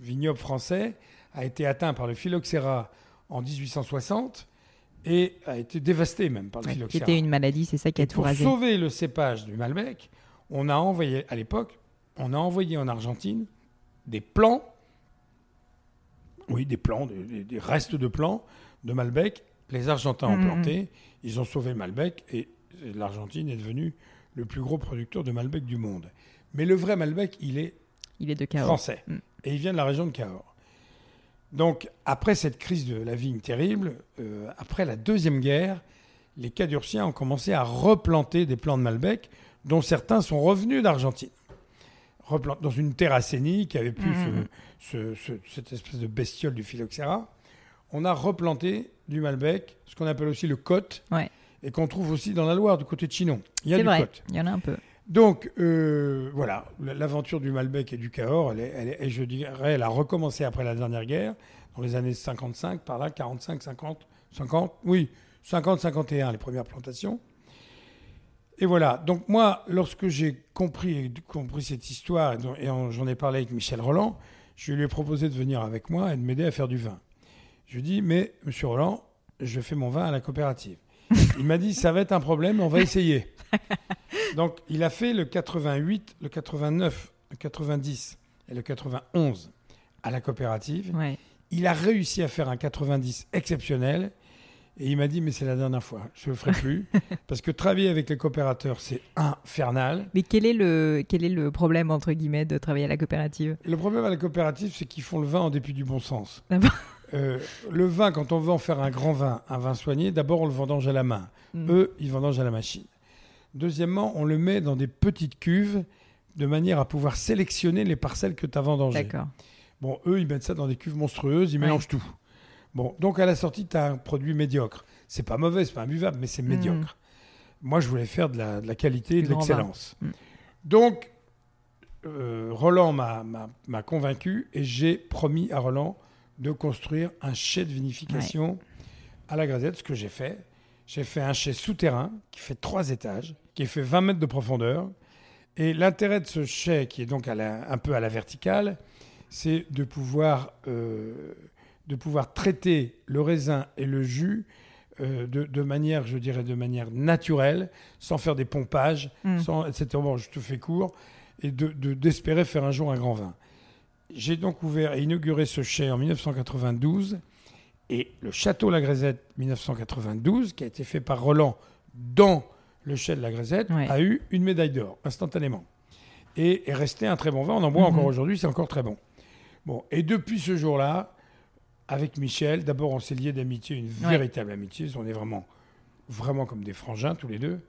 vignobles français, a été atteint par le phylloxéra en 1860. et a été dévasté même par le Ouais, phylloxéra. était une maladie, c'est ça qui a Et tout pour rasé. sauver le cépage du Malbec, on a envoyé, à l'époque, on a envoyé en Argentine des plants, oui, des plants, des, des- des restes de plants de Malbec. Les Argentins ont Mhm. planté, ils ont sauvé Malbec et l'Argentine est devenue le plus gros producteur de Malbec du monde. Mais le vrai Malbec, il est Il est de Cahors. français. Mm. Et il vient de la région de Cahors. Donc, après cette crise de la vigne terrible, euh, après la Deuxième Guerre, les Cadurciens ont commencé à replanter des plants de Malbec, dont certains sont revenus d'Argentine. Dans une terracénie qui avait plus ce- ce- ce- cette espèce de bestiole du phylloxéra, on a replanté du Malbec, ce qu'on appelle aussi le cote, Ouais. et qu'on trouve aussi dans la Loire, du côté de Chinon. Il y a du vrai, il y en a un peu. Donc, euh, voilà, l'aventure du Malbec et du Cahors, elle est, elle est- et je dirais, elle a recommencé après la dernière guerre, dans les années 55, par là, 45, 50, 50, oui, 50, 51, les premières plantations. Et voilà, donc moi, lorsque j'ai compris, compris cette histoire, et j'en ai parlé avec Michel Roland, je lui ai proposé de venir avec moi et de m'aider à faire du vin. Je lui ai dit, mais monsieur Roland, je fais mon vin à la coopérative. Il m'a dit, ça va être un problème, on va essayer. Donc, il a fait le 88, le 89, le 90 et le 91 à la coopérative. Ouais. Il a réussi à faire un 90 exceptionnel. Et il m'a dit, mais c'est la dernière fois, je ne le ferai plus. parce que travailler avec les coopérateurs, c'est infernal. Mais quel est, le, quel est le problème, entre guillemets, de travailler à la coopérative? Le problème à la coopérative, c'est qu'ils font le vin en dépit du bon sens. Euh, le vin, quand on veut en faire un grand vin, un vin soigné, d'abord on le vendange à la main. Mm. Eux, ils vendangent à la machine. Deuxièmement, on le met dans des petites cuves de manière à pouvoir sélectionner les parcelles que tu as vendangées. D'accord. Bon, eux, ils mettent ça dans des cuves monstrueuses, ils Ouais. mélangent tout. Bon, donc à la sortie, tu as un produit médiocre. C'est pas mauvais, c'est pas imbuvable, mais c'est Mhm. médiocre. Moi, je voulais faire de la, de la qualité et de l'excellence. Mm. Donc, euh, Roland m'a convaincu et j'ai promis à Roland de construire un chai de vinification à la Gazette, ce que j'ai fait. J'ai fait un chai souterrain qui fait trois étages, qui fait 20 mètres de profondeur. Et l'intérêt de ce chai, qui est donc à la- un peu à la verticale, c'est de pouvoir, euh, de pouvoir traiter le raisin et le jus euh, de, de manière, je dirais, de manière naturelle, sans faire des pompages, Mm. sans, etc. Bon, je te fais court, et de- de- d'espérer faire un jour un grand vin. J'ai donc ouvert et inauguré ce chai en 1992, et le château La Grisette 1992, qui a été fait par Roland dans le chai de La Grisette, Ouais. a eu une médaille d'or, instantanément. Et est resté un très bon vin. On en boit Mhm. encore aujourd'hui, c'est encore très bon. Bon, et depuis ce jour-là, avec Michel, d'abord on s'est liés d'amitié, une Ouais. véritable amitié. On est vraiment, vraiment comme des frangins tous les deux.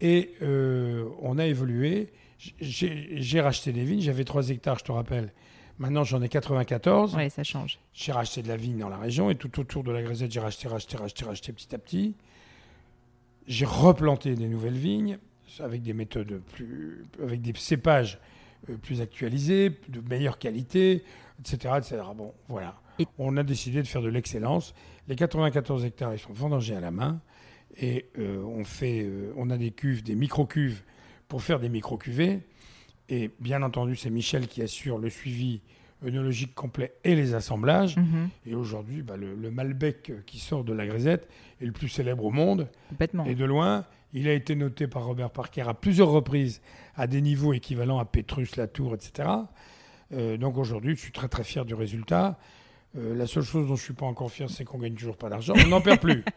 Et euh, on a évolué. J'ai j'ai racheté des vignes. J'avais 3 hectares, je te rappelle. Maintenant, j'en ai 94. Ouais, ça change. J'ai racheté de la vigne dans la région et tout autour de la Grisette, j'ai racheté, racheté, racheté, racheté petit à petit. J'ai replanté des nouvelles vignes avec des méthodes plus, avec des cépages euh, plus actualisés, de meilleure qualité, etc., etc. Bon, voilà. Et- On a décidé de faire de l'excellence. Les 94 hectares, ils sont vendangés à la main et euh, on fait, euh, on a des cuves, des micro-cuves pour faire des micro-cuvées. Et bien entendu, c'est Michel qui assure le suivi œnologique complet et les assemblages. Mhm. Et aujourd'hui, bah, le, le Malbec euh, qui sort de la grisette est le plus célèbre au monde. Complètement. Et de loin, il a été noté par Robert Parker à plusieurs reprises à des niveaux équivalents à Pétrus, Latour, etc. Euh, donc aujourd'hui, je suis très très fier du résultat. Euh, la seule chose dont je suis pas encore fier, c'est qu'on gagne toujours pas d'argent. On n'en perd plus.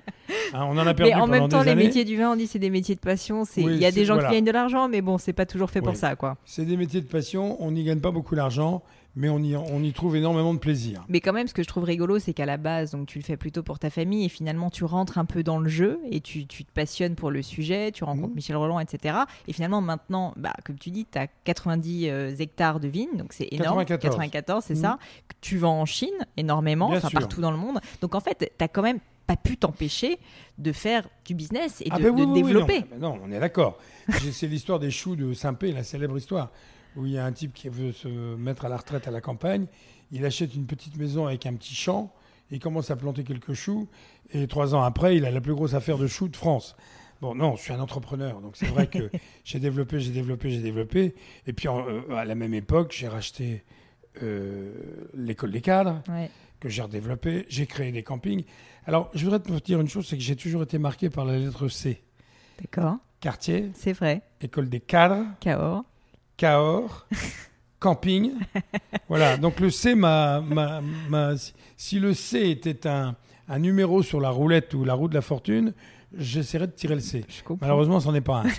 Hein, on en a perdu Mais en même temps, les années. métiers du vin, on dit c'est des métiers de passion. Oui, il y a des gens voilà. qui gagnent de l'argent, mais bon, c'est pas toujours fait pour ça, quoi. C'est des métiers de passion. On n'y gagne pas beaucoup d'argent, mais on y, on y trouve énormément de plaisir. Mais quand même, ce que je trouve rigolo, c'est qu'à la base, donc tu le fais plutôt pour ta famille et finalement tu rentres un peu dans le jeu et tu, tu te passionnes pour le sujet, tu rencontres Mhm. Michel Roland, etc. Et finalement, maintenant, bah, comme tu dis, tu as 90 euh, hectares de vignes, donc c'est énorme. 94. c'est Mhm. ça. que Tu vends en Chine énormément, enfin partout dans le monde. Donc en fait, tu as quand même pas pu t'empêcher de faire du business et Ah de, ben oui, de oui, oui, développer. non, ben non, on est d'accord. C'est l'histoire des choux de Saint-Pé, la célèbre histoire, où il y a un type qui veut se mettre à la retraite à la campagne. Il achète une petite maison avec un petit champ. Il commence à planter quelques choux. Et trois ans après, il a la plus grosse affaire de choux de France. Bon, non, je suis un entrepreneur. Donc c'est vrai que j'ai développé, j'ai développé, j'ai développé. Et puis euh, à la même époque, j'ai racheté euh, l'école des cadres. Ouais. que j'ai redéveloppé. J'ai créé des campings. Alors, je voudrais te dire une chose, c'est que j'ai toujours été marqué par la lettre C. D'accord. Quartier, C'est vrai. école des cadres, Cahors. Cahors, camping. Voilà, donc le C m'a... m'a- m'a- si- le C était un, un numéro sur la roulette ou la roue de la fortune, j'essaierais de tirer le C. Malheureusement, c'en est pas un.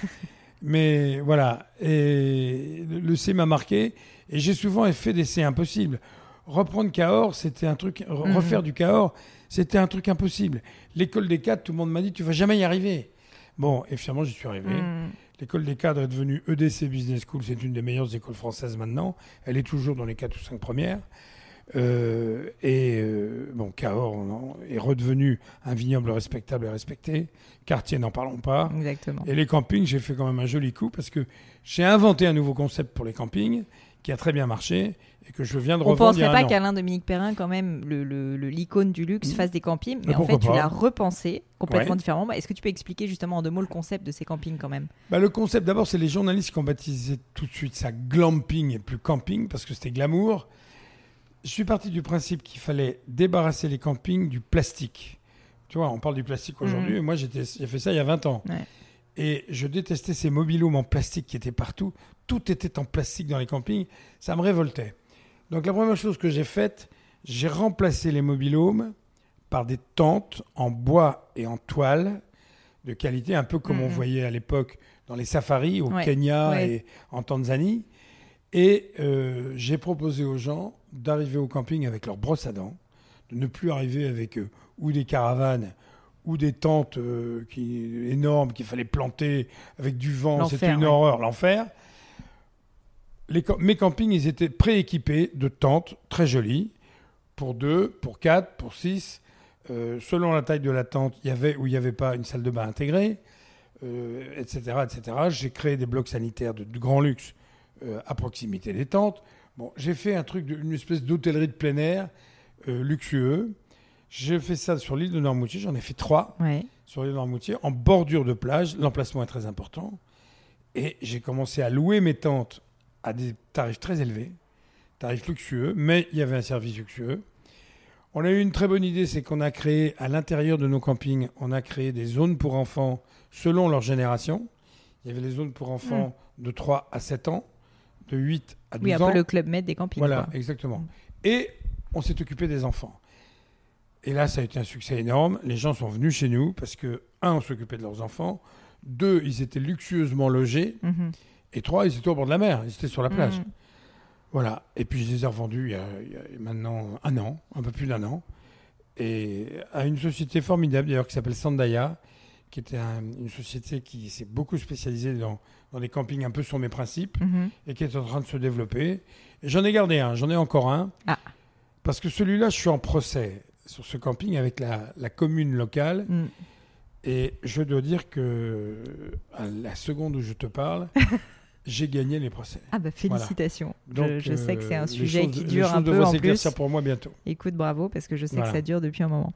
Mais voilà, et le C m'a marqué, et j'ai souvent fait des C impossibles. Reprendre Cahors, c'était un truc, Mhm. refaire du Cahors, c'était un truc impossible. L'école des cadres, tout le monde m'a dit, tu vas jamais y arriver. Bon, et finalement, j'y suis arrivé. Hmm. L'école des cadres est devenue EDC Business School, c'est une des meilleures écoles françaises maintenant. Elle est toujours dans les 4 ou 5 premières. Euh, et euh, bon, Cahors on est redevenu un vignoble respectable et respecté. Quartier, n'en parlons pas. Exactement. Et les campings, j'ai fait quand même un joli coup parce que j'ai inventé un nouveau concept pour les campings qui a très bien marché et que je viens de On revendre il y penserait pas qu'Alain Dominique Perrin, quand même, le- le- le- l'icône du luxe, Mhm. fasse des campings, mais, Mais en fait, tu pas l'as repensé complètement Ouais. différemment. Est-ce que tu peux expliquer justement en deux mots le concept de ces campings quand même? Bah, le concept, d'abord, c'est les journalistes qui ont baptisé tout de suite ça glamping et plus camping parce que c'était glamour. Je suis parti du principe qu'il fallait débarrasser les campings du plastique. Tu vois, on parle du plastique aujourd'hui, Mhm. et moi j'ai fait ça il y a 20 ans. Ouais. Et je détestais ces mobilhomes en plastique qui étaient partout. Tout était en plastique dans les campings. Ça me révoltait. Donc la première chose que j'ai faite, j'ai remplacé les mobilhomes par des tentes en bois et en toile de qualité, un peu comme on Mhm. voyait à l'époque dans les safaris au Ouais, Kenya ouais. et en Tanzanie. Et euh, j'ai proposé aux gens d'arriver au camping avec leur brosse à dents, de ne plus arriver avec eux ou des caravanes ou des tentes euh, qui, énormes qu'il fallait planter avec du vent. C'était une ouais. horreur, l'enfer. Les mes campings, ils étaient prééquipés de tentes très jolies pour deux, pour quatre, pour six. Euh, selon la taille de la tente, il y avait ou il n'y avait pas une salle de bain intégrée, euh, etc., etc. J'ai créé des blocs sanitaires de, de grand luxe euh, à proximité des tentes. Bon, j'ai fait un truc, de- une espèce d'hôtellerie de plein air luxueux. J'ai fait ça sur l'île de Normoutier. J'en ai fait trois Ouais. sur l'île de Normoutier, en bordure de plage. L'emplacement est très important. Et j'ai commencé à louer mes tentes à des tarifs très élevés, tarifs luxueux, mais il y avait un service luxueux. On a eu une très bonne idée, c'est qu'on a créé à l'intérieur de nos campings, on a créé des zones pour enfants selon leur génération. Il y avait les zones pour enfants de 3 à 7 ans, de 8 à 12 Oui, un ans. peu le club med des campings. Voilà, quoi. exactement. Mm. Et on s'est occupé des enfants. Et là, ça a été un succès énorme. Les gens sont venus chez nous parce que, un, on s'occupait de leurs enfants. Deux, ils étaient luxueusement logés. Mhm. Et trois, ils étaient au bord de la mer. Ils étaient sur la plage. Mhm. Voilà. Et puis, je les ai revendus il y, a, il y a maintenant un an, un peu plus d'un an. Et à une société formidable, d'ailleurs, qui s'appelle Sandaya, qui était un- une société qui s'est beaucoup spécialisée dans, dans des campings un peu sur mes principes Mhm. et qui est en train de se développer. J'en ai gardé un, j'en ai encore un. Ah. Parce que celui-là, je suis en procès sur ce camping avec la, la commune locale. Mm. Et je dois dire que à la seconde où je te parle, j'ai gagné les procès. Ah bah félicitations. Donc, je, je sais que c'est euh, un les sujet choses- qui dure un peu en plus. s'éclaircir pour moi bientôt. Écoute, bravo, parce que je sais Voilà. que ça dure depuis un moment.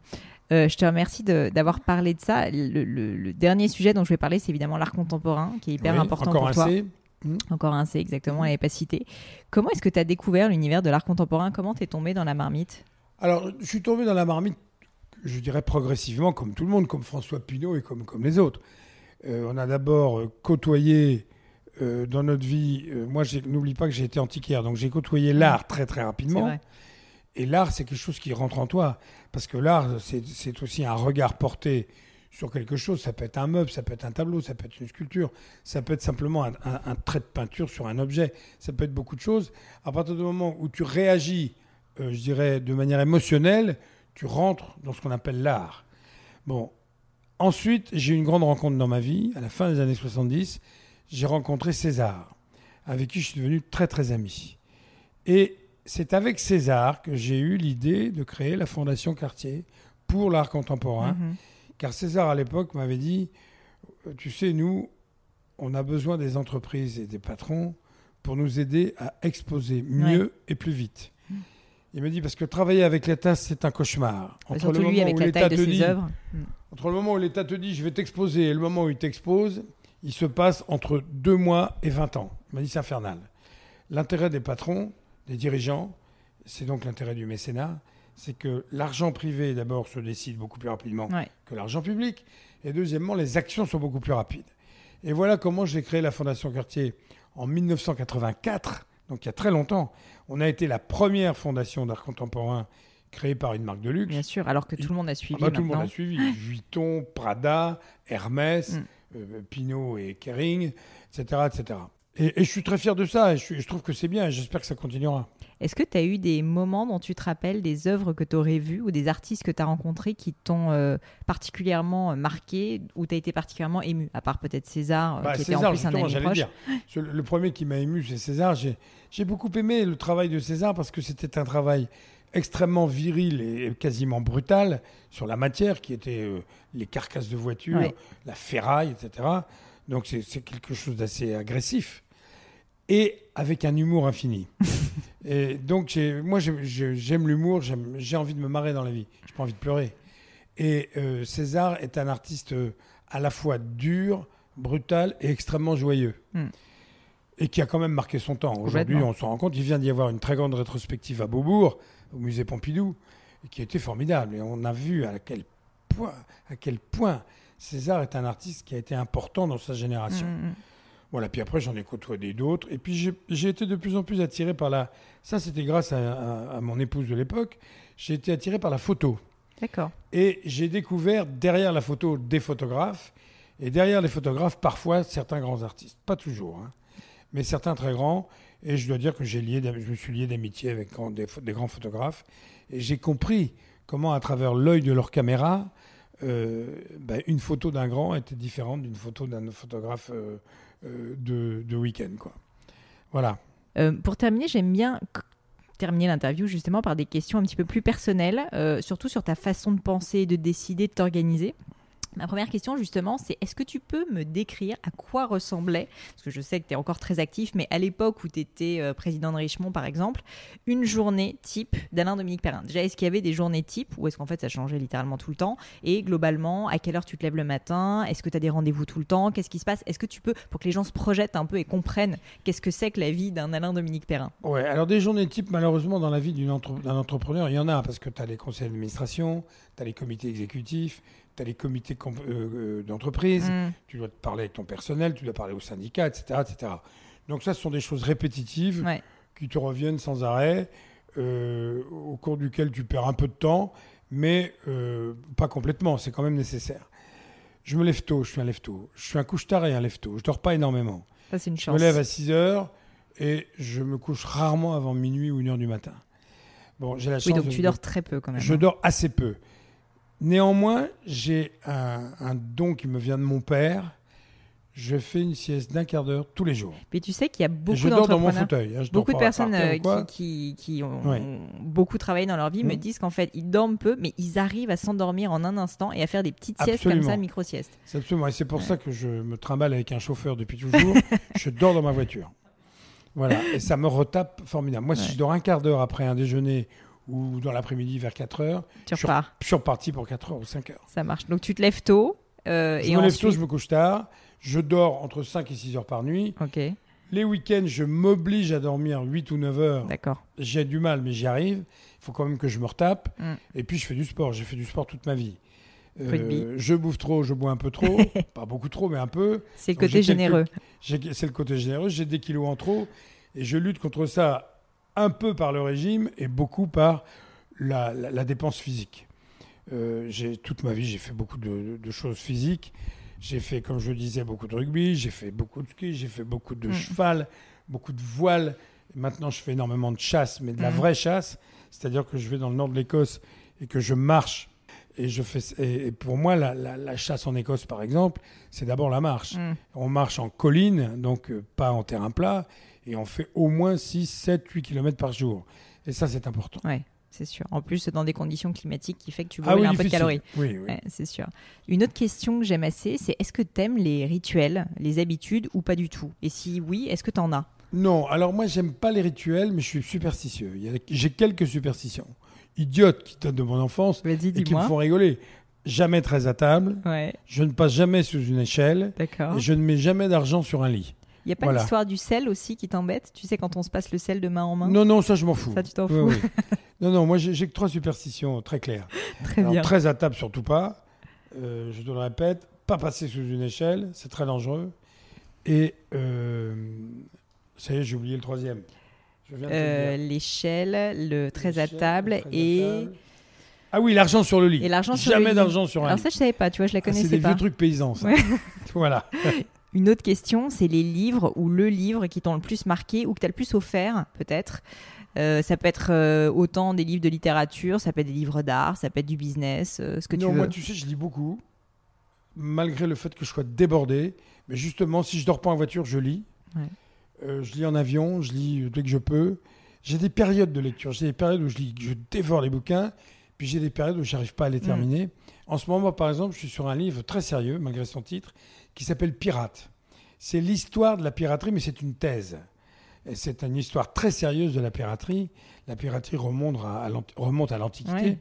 Euh, je te remercie d'avoir parlé de ça. Le, le- le dernier sujet dont je vais parler, c'est évidemment l'art contemporain, qui est hyper Oui, important encore pour un toi. C. Encore un C, exactement, elle n'est pas citée. Comment est-ce que tu as découvert l'univers de l'art contemporain? Comment t'es tombé dans la marmite? Alors, je suis tombé dans la marmite, je dirais progressivement, comme tout le monde, comme François Pinault et comme, comme les autres. Euh, on a d'abord euh, côtoyé euh, dans notre vie, euh, moi, n'oublie pas que j'ai été antiquaire, donc j'ai côtoyé l'art très très rapidement. Et l'art, c'est quelque chose qui rentre en toi. Parce que l'art, c'est c'est aussi un regard porté sur quelque chose. Ça peut être un meuble, ça peut être un tableau, ça peut être une sculpture, ça peut être simplement un, un- un trait de peinture sur un objet. Ça peut être beaucoup de choses. À partir du moment où tu réagis, euh, je dirais, de manière émotionnelle, tu rentres dans ce qu'on appelle l'art. Bon. Ensuite, j'ai eu une grande rencontre dans ma vie. À la fin des années 70, j'ai rencontré César, avec qui je suis devenu très très ami. Et c'est avec César que j'ai eu l'idée de créer la Fondation Cartier pour l'art contemporain. Mhm. Car César, à l'époque, m'avait dit, euh, tu sais, nous, on a besoin des entreprises et des patrons pour nous aider à exposer mieux et plus vite. Il me dit, parce que travailler avec l'État, c'est un cauchemar. Bah, Surtout lui, avec la l'État taille de ses dit- œuvres. Mm. entre le moment où l'État te dit je vais t'exposer et le moment où il t'expose, il se passe entre deux mois et 20 ans. Il m'a dit c'est infernal. L'intérêt des patrons, des dirigeants, c'est donc l'intérêt du mécénat, c'est que l'argent privé, d'abord, se décide beaucoup plus rapidement Ouais. que l'argent public. Et deuxièmement, les actions sont beaucoup plus rapides. Et voilà comment j'ai créé la Fondation Cartier en 1984, donc il y a très longtemps. On a été la première fondation d'art contemporain créée par une marque de luxe. Bien sûr, alors que tout le monde a suivi Ah bah, tout le monde a suivi. Vuitton, Prada, Hermès, Mm. Euh, Pinot et Kering, etc. etc. Et, et je suis très fier de ça et je, trouve que c'est bien et j'espère que ça continuera. Est-ce que tu as eu des moments dont tu te rappelles, des œuvres que tu aurais vues ou des artistes que tu as rencontrés qui t'ont euh, particulièrement marqué ou tu as été particulièrement ému À part peut-être César, euh, Bah, qui était César, en plus un ami proche? dire. Le premier qui m'a ému, c'est César. J'ai j'ai beaucoup aimé le travail de César parce que c'était un travail extrêmement viril et quasiment brutal sur la matière qui était euh, les carcasses de voitures, Ouais. la ferraille, etc. Donc c'est quelque chose d'assez agressif et avec un humour infini. et donc moi j'ai- j'ai- j'aime l'humour, j'ai envie de me marrer dans la vie, j'ai pas envie de pleurer. Et euh, César est un artiste euh, à la fois dur, brutal et extrêmement joyeux. Hmm. Et qui a quand même marqué son temps. Aujourd'hui, on se rend compte, il vient d'y avoir une très grande rétrospective à Beaubourg, au musée Pompidou, et qui était formidable. Et on a vu à quel point, à quel point César est un artiste qui a été important dans sa génération. Mm, mm. Voilà, puis après j'en ai côtoyé d'autres. Et puis j'ai- j'ai été de plus en plus attiré par la... Ça c'était grâce à, à- à mon épouse de l'époque. J'ai été attiré par la photo. D'accord. Et j'ai découvert derrière la photo des photographes. Et derrière les photographes, parfois certains grands artistes. Pas toujours, hein, mais certains très grands. Et je dois dire que j'ai lié, je me suis lié d'amitié avec des, grands photographes. Et j'ai compris comment, à travers l'œil de leur caméra, euh, ben, une photo d'un grand était différente d'une photo d'un photographe euh, euh, de, de week-end. Quoi. Voilà. Pour terminer, j'aime bien terminer l'interview justement par des questions un petit peu plus personnelles, surtout sur ta façon de penser, de décider, de t'organiser. Ma première question justement, c'est est-ce que tu peux me décrire à quoi ressemblait, parce que je sais que tu es encore très actif, mais à l'époque où tu étais président de Richemont par exemple, une journée type d'Alain Dominique Perrin? Déjà, est-ce qu'il y avait des journées type ou est-ce qu'en fait ça changeait littéralement tout le temps? Et globalement, à quelle heure tu te lèves le matin? Est-ce que tu as des rendez-vous tout le temps? Qu'est-ce qui se passe? Est-ce que tu peux, pour que les gens se projettent un peu et comprennent qu'est-ce que c'est que la vie d'un Alain Dominique Perrin? Ouais, alors des journées types, malheureusement, dans la vie d'un entrepreneur, il y en a, parce que tu as les conseils d'administration, tu as les comités exécutifs, tu as les comités euh, euh, d'entreprise, Mm. tu dois te parler avec ton personnel, tu dois parler au syndicat, etc. etc. Donc ça, ce sont des choses répétitives Ouais. qui te reviennent sans arrêt, euh, au cours duquel tu perds un peu de temps, mais euh, pas complètement, c'est quand même nécessaire. Je me lève tôt, je suis un lève-tôt. Je suis un couche-tard et un lève-tôt. Je dors pas énormément. Ça, c'est une Je chance. me lève à 6 heures et je me couche rarement avant minuit ou 1 heure du matin. Bon, j'ai la chance Oui, donc de- tu dors très peu quand même. Je hein. dors assez peu. Néanmoins, j'ai un, un don qui me vient de mon père. Je fais une sieste d'un quart d'heure tous les jours. Mais tu sais qu'il y a beaucoup je dors dans mon d'entrepreneurs. fauteuil. hein, je Beaucoup de personnes euh, qui, qui, qui ont Ouais. beaucoup travaillé dans leur vie me Mm. disent qu'en fait ils dorment peu, mais ils arrivent à s'endormir en un instant et à faire des petites siestes comme ça, micro-siestes. C'est absolument. Et c'est pour ça que je me trimballe avec un chauffeur depuis toujours. je dors dans ma voiture. Voilà. Et ça me retape formidable. Moi, si je dors un quart d'heure après un déjeuner ou dans l'après-midi vers 4 heures, Tu repars, je suis reparti pour 4 heures ou 5 heures. ça marche. Donc tu te lèves tôt euh, Je et me lève ensuite... tôt, je me couche tard. Je dors entre 5 et 6 heures par nuit. Ok, Les week-ends, je m'oblige à dormir 8 ou 9 heures. d'accord. J'ai du mal, mais j'y arrive. Il faut quand même que je me retape. Mm. Et puis, je fais du sport. J'ai fait du sport toute ma vie. Euh, je bouffe trop, je bois un peu trop. Pas beaucoup trop, mais un peu. C'est le côté généreux. C'est le côté généreux. J'ai des kilos en trop. Et je lutte contre ça un peu par le régime et beaucoup par la, la- la dépense physique. Euh, j'ai- toute ma vie, j'ai fait beaucoup de, de choses physiques. J'ai fait, comme je le disais, beaucoup de rugby, j'ai fait beaucoup de ski, j'ai fait beaucoup de Mm. cheval, beaucoup de voile. Et maintenant, je fais énormément de chasse, mais de la Mm. vraie chasse. C'est-à-dire que je vais dans le nord de l'Écosse et que je marche. Et, je fais, et pour moi, la, la- la chasse en Écosse, par exemple, c'est d'abord la marche. Mm. On marche en colline, donc euh, pas en terrain plat, et on fait au moins 6, 7, 8 km par jour. Et ça, c'est important. Ouais, c'est sûr. En plus, dans des conditions climatiques qui fait que tu Ah brûles un peu de calories. Oui, oui. Ouais, c'est sûr. Une autre question que j'aime assez, c'est est-ce que tu aimes les rituels, les habitudes ou pas du tout? Et si oui, est-ce que tu en as? Non, alors moi, j'aime pas les rituels, mais je suis superstitieux. J'ai quelques superstitions idiotes qui datent de mon enfance et qui me font rigoler. Jamais très à table, Ouais, je ne passe jamais sous une échelle, d'accord. et je ne mets jamais d'argent sur un lit. Il n'y a pas Voilà. l'histoire du sel aussi qui t'embête? Tu sais, quand on se passe le sel de main en main? Non, non, ça, je m'en fous. Ça, tu t'en fous oui. Non, non, moi j'ai que trois superstitions très claires. Très Alors, bien. très à table, surtout pas. Euh, je te le répète, pas passer sous une échelle, c'est très dangereux. Et euh, ça y est, j'ai oublié le troisième. Euh. L'échelle, le très à table à et, table. Ah oui, l'argent sur le lit. et l'argent Jamais d'argent sur un Alors lit. ça, je savais pas, tu vois, je la Ah, c'est connaissais des pas. vieux trucs paysans, ça. Ouais. voilà. Une autre question, c'est les livres ou le livre qui t'ont le plus marqué ou que tu as le plus offert, peut-être. Euh, ça peut être euh, autant des livres de littérature, ça peut être des livres d'art, ça peut être du business, euh, ce que non, tu veux. moi, tu sais, je lis beaucoup, malgré le fait que je sois débordé. Mais justement, si je dors pas en voiture, je lis. Ouais. Je lis en avion, je lis dès que je peux. J'ai des périodes de lecture. J'ai des périodes où je lis, je dévore les bouquins, puis j'ai des périodes où j'arrive pas à les Mm. terminer. En ce moment, par exemple, je suis sur un livre très sérieux, malgré son titre, qui s'appelle Pirate. C'est l'histoire de la piraterie, mais c'est une thèse. C'est une histoire très sérieuse de la piraterie. La piraterie remonte à, l'Antiquité Ouais.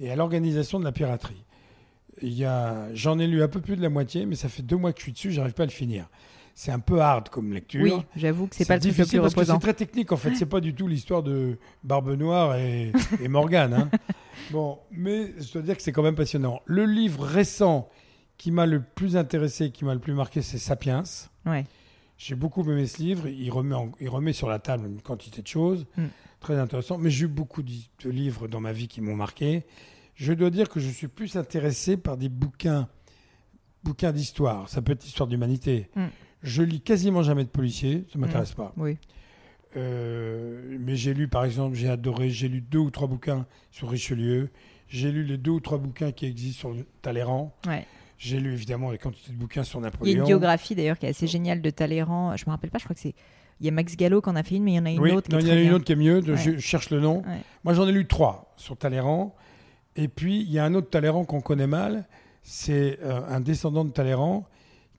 et à l'organisation de la piraterie. J'en ai lu un peu plus de la moitié, mais ça fait deux mois que je suis dessus, j'arrive pas à le finir. C'est un peu hard comme lecture. Oui, j'avoue que c'est pas le truc le plus parce reposant. c'est très technique en fait. C'est pas du tout l'histoire de Barbe Noire et, et Morgane. hein. Bon, mais je dois dire que c'est quand même passionnant. Le livre récent qui m'a le plus intéressé, qui m'a le plus marqué, c'est Sapiens. Ouais. J'ai beaucoup aimé ce livre. Il remet, en- il remet sur la table une quantité de choses. Mm. Très intéressant. Mais j'ai eu beaucoup de de livres dans ma vie qui m'ont marqué. Je dois dire que je suis plus intéressé par des bouquins, bouquins d'histoire. Ça peut être histoire d'humanité. Mm. Je lis quasiment jamais de policiers. Ça m'intéresse pas. Oui. Euh, mais j'ai lu, par exemple, j'ai adoré, j'ai lu deux ou trois bouquins sur Richelieu. J'ai lu les deux ou trois bouquins qui existent sur Talleyrand. Ouais. J'ai lu évidemment les quantités de bouquins sur Il y a Napoléon. une biographie d'ailleurs qui est assez géniale de Talleyrand. Je me rappelle pas, je crois que c'est. Il y a Max Gallo qui en a fait une, mais il y en a une oui, autre. qui non, il y en a une autre qui est mieux. de- Ouais. Je, je cherche le nom. Ouais. Moi, j'en ai lu trois sur Talleyrand. Et puis, il y a un autre Talleyrand qu'on connaît mal. C'est euh, un descendant de Talleyrand,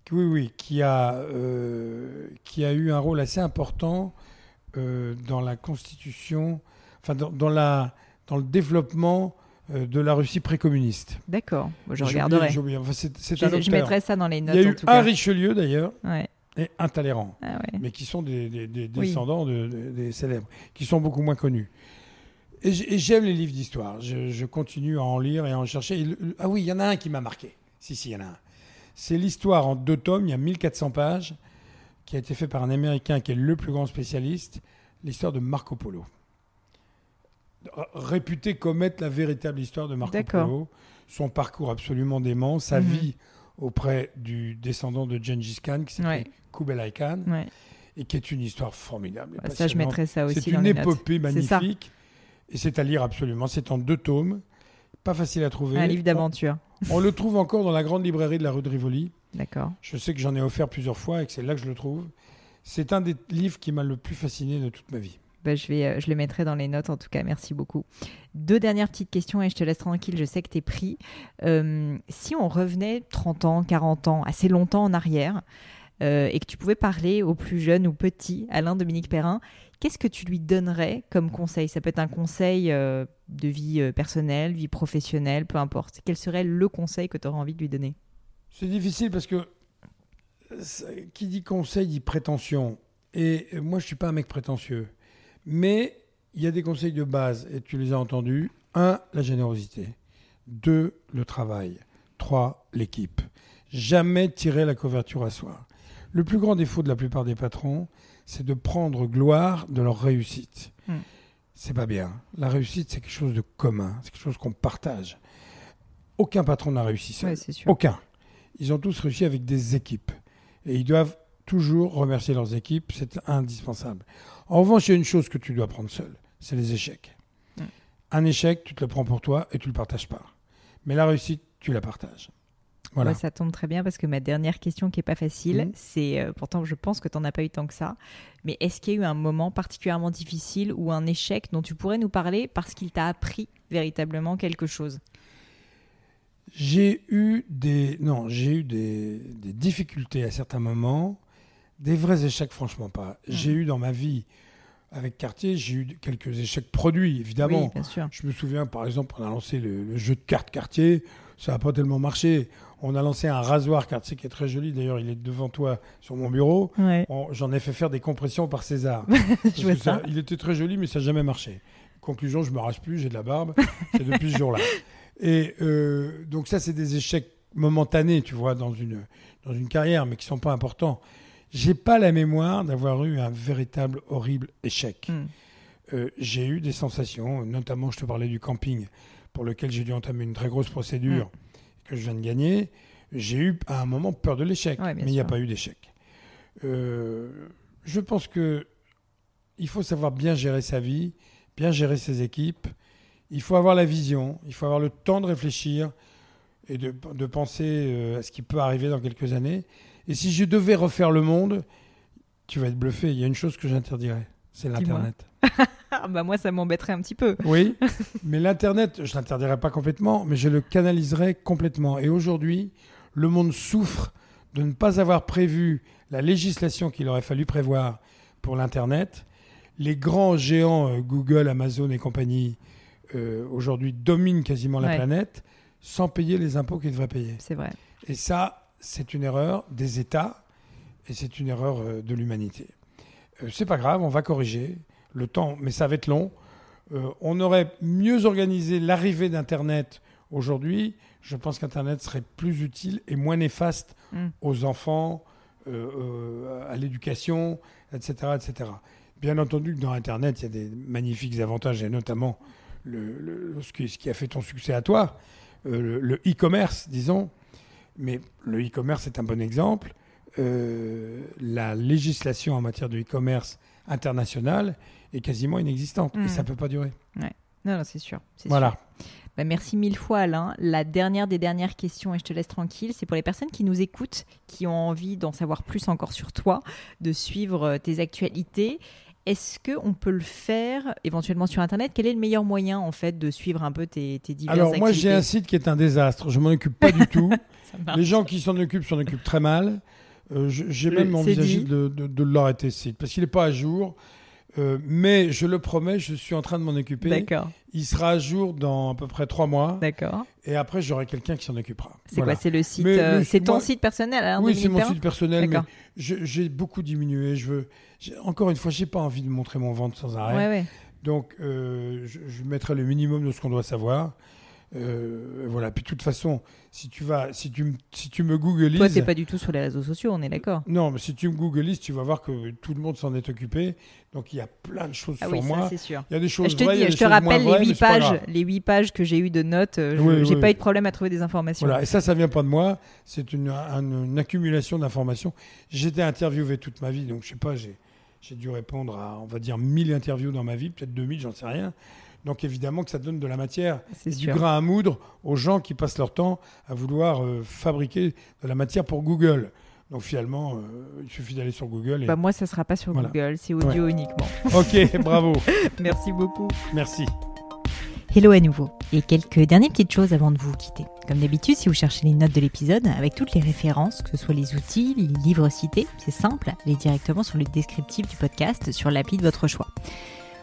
qui, oui, oui, qui a, euh, qui a eu un rôle assez important euh, dans la constitution, enfin, dans, dans la, dans le développement de la Russie précommuniste. D'accord, je oublié- regarderai. Je, un mettrai ça dans les Il notes y a en eu tout un cas. Richelieu, d'ailleurs, Ouais. et un Talleyrand Ah ouais. mais qui sont des, des- des Oui. descendants de, de- des célèbres, qui sont beaucoup moins connus. Et j'aime les livres d'histoire. Je, je continue à en lire et à en chercher. Et ah oui, il y en a un qui m'a marqué. Si, si, il y en a un. C'est l'histoire en deux tomes, il y a 1400 pages, qui a été fait par un Américain qui est le plus grand spécialiste, l'histoire de Marco Polo. R- Réputé comme être la véritable histoire de Marco. Polo, son parcours absolument dément, sa Mhm. vie auprès du descendant de Gengis Khan, qui s'appelle Ouais. Kublai Khan Ouais. et qui est une histoire formidable. Bah, ça, je mettrai ça aussi C'est une les épopée magnifique et c'est à lire absolument. C'est en deux tomes, pas facile à trouver. Un livre d'aventure. On, on le trouve encore dans la grande librairie de la rue de Rivoli. D'accord. Je sais que j'en ai offert plusieurs fois et que c'est là que je le trouve. C'est un des livres qui m'a le plus fasciné de toute ma vie. Bah, je, vais, euh, je les mettrai dans les notes en tout cas. Merci beaucoup. Deux dernières petites questions et je te laisse tranquille. Je sais que tu es pris. Euh, si on revenait 30 ans, 40 ans, assez longtemps en arrière, euh, et que tu pouvais parler au plus jeune ou petit Alain Dominique Perrin, qu'est-ce que tu lui donnerais comme conseil? Ça peut être un conseil de vie personnelle, vie professionnelle, peu importe. Quel serait le conseil que tu aurais envie de lui donner? C'est difficile parce que qui dit conseil dit prétention. Et moi, je suis pas un mec prétentieux. Mais il y a des conseils de base, et tu les as entendus. Un, la générosité. Deux, le travail. Trois, l'équipe. Jamais tirer la couverture à soi. Le plus grand défaut de la plupart des patrons, c'est de prendre gloire de leur réussite. Hmm. C'est pas bien. La réussite, c'est quelque chose de commun. C'est quelque chose qu'on partage. Aucun patron n'a réussi seul. Ouais, c'est sûr. Aucun. Ils ont tous réussi avec des équipes. Et ils doivent toujours remercier leurs équipes. C'est indispensable. En revanche, il y a une chose que tu dois prendre seul. C'est les échecs. Mm. Un échec, tu te le prends pour toi et tu le partages pas. Mais la réussite, tu la partages. Voilà. Ouais, ça tombe très bien parce que ma dernière question qui est pas facile, Mhm. c'est euh, pourtant je pense que tu n'en as pas eu tant que ça, mais est-ce qu'il y a eu un moment particulièrement difficile ou un échec dont tu pourrais nous parler parce qu'il t'a appris véritablement quelque chose? J'ai eu des non, j'ai eu des, des difficultés à certains moments, des vrais échecs franchement pas. J'ai eu dans ma vie avec Cartier, j'ai eu quelques échecs produits évidemment. Oui, bien sûr. Je me souviens, par exemple, on a lancé le, le jeu de cartes Cartier. Ça n'a pas tellement marché. On a lancé un rasoir Cartier qui est très joli. D'ailleurs, il est devant toi sur mon bureau. Ouais. J'en ai fait faire des compressions par César. Je ça- ça. il était très joli, mais ça n'a jamais marché. Conclusion, je me rase plus, j'ai de la barbe. C'est depuis ce jour-là. Et euh, donc ça, c'est des échecs momentanés, tu vois, dans une, dans une carrière, mais qui sont pas importants. J'ai pas la mémoire d'avoir eu un véritable horrible échec. Hmm. Euh, j'ai eu des sensations, notamment je te parlais du camping, pour lequel j'ai dû entamer une très grosse procédure Mm. que je viens de gagner. J'ai eu à un moment peur de l'échec, Ouais, mais il n'y a pas eu d'échec. Euh, je pense que il faut savoir bien gérer sa vie, bien gérer ses équipes. Il faut avoir la vision, il faut avoir le temps de réfléchir et de, de penser euh, à ce qui peut arriver dans quelques années. Et si je devais refaire le monde, tu vas être bluffé. Il y a une chose que j'interdirais, c'est l'Internet. Ah, bah moi, ça m'embêterait un petit peu. Oui, mais l'Internet, je l'interdirais pas complètement, mais je le canaliserais complètement. Et aujourd'hui, le monde souffre de ne pas avoir prévu la législation qu'il aurait fallu prévoir pour l'Internet. Les grands géants, euh, Google, Amazon et compagnie, euh, aujourd'hui dominent quasiment la Ouais. planète sans payer les impôts qu'ils devraient payer. C'est vrai. Et ça, c'est une erreur des États et c'est une erreur euh, de l'humanité. Euh, c'est pas grave, on va corriger le temps, mais ça va être long. Euh, on aurait mieux organisé l'arrivée d'Internet aujourd'hui. Je pense qu'Internet serait plus utile et moins néfaste Mm. aux enfants, euh, euh, à l'éducation, etc., etc. Bien entendu que dans Internet, il y a des magnifiques avantages, et notamment le, le- ce, qui, ce qui a fait ton succès à toi, le- le e-commerce, disons. Mais le e-commerce est un bon exemple. Euh, la législation en matière de e-commerce international est quasiment inexistante Mm. et ça peut pas durer. Non, non, c'est sûr. Voilà. sûr. Bah, merci mille fois, Alain. La dernière des dernières questions, et je te laisse tranquille, c'est pour les personnes qui nous écoutent, qui ont envie d'en savoir plus encore sur toi, de suivre euh, tes actualités. Est-ce qu'on peut le faire éventuellement sur Internet? Quel est le meilleur moyen, en fait, de suivre un peu tes, tes diverses Alors moi j'ai un site qui est un désastre. Je m'en occupe pas du tout. Les gens qui s'en occupent s'en occupent très mal. Euh, J'ai même envisagé de, de, de l'arrêter ce site parce qu'il n'est pas à jour. Euh, mais je le promets, je suis en train de m'en occuper. D'accord, Il sera à jour dans à peu près trois mois. d'accord. Et après, j'aurai quelqu'un qui s'en occupera. C'est Voilà. quoi C'est le site euh, C'est ton moi- site personnel, Alain Oui, c'est mon site personnel, mais j'ai beaucoup diminué. Je veux, encore une fois, j'ai pas envie de montrer mon ventre sans arrêt. Ouais, ouais. Donc, euh, je, je mettrai le minimum de ce qu'on doit savoir. Euh, voilà. Puis, de toute façon, si tu vas, si tu, me- si tu me googlises, Toi, t'es pas du tout sur les réseaux sociaux, on est d'accord non, mais si tu me googlises, tu vas voir que tout le monde s'en est occupé. Donc, il y a plein de choses Ah sur oui, moi. ça c'est sûr. Il y a des choses Je te vraies, dis, je te rappelle les vraies, huit pages, les huit pages que j'ai eues de notes. euh, je- Oui, j'ai oui, pas eu de problème à trouver des informations. Voilà, et ça, ça vient pas de moi. C'est une, un- une accumulation d'informations. J'étais interviewé toute ma vie, donc je sais pas, j'ai, j'ai dû répondre à, on va dire, 1000 interviews dans ma vie, peut-être 2000, j'en sais rien. Donc évidemment que ça donne de la matière, C'est et du grain à moudre aux gens qui passent leur temps à vouloir euh, fabriquer de la matière pour Google. Donc finalement, euh, il suffit d'aller sur Google. Et... Bah moi, ça sera pas sur Voilà. Google, c'est audio uniquement. ok, bravo, Merci beaucoup. merci. Hello à nouveau. Et quelques dernières petites choses avant de vous quitter. Comme d'habitude, si vous cherchez les notes de l'épisode, avec toutes les références, que ce soit les outils, les livres cités, c'est simple, allez directement sur le descriptif du podcast sur l'appli de votre choix.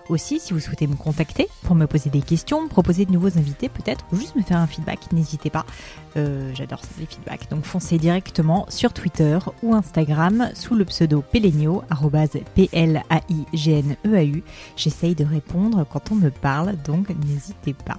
Aussi, si vous souhaitez me contacter pour me poser des questions, me proposer de nouveaux invités peut-être, ou juste me faire un feedback, n'hésitez pas. Euh, J'adore les feedbacks. Donc foncez directement sur Twitter ou Instagram sous le pseudo Pelenio, arrobase P-L-A-I-G-N-E-A-U. J'essaye de répondre quand on me parle, donc n'hésitez pas.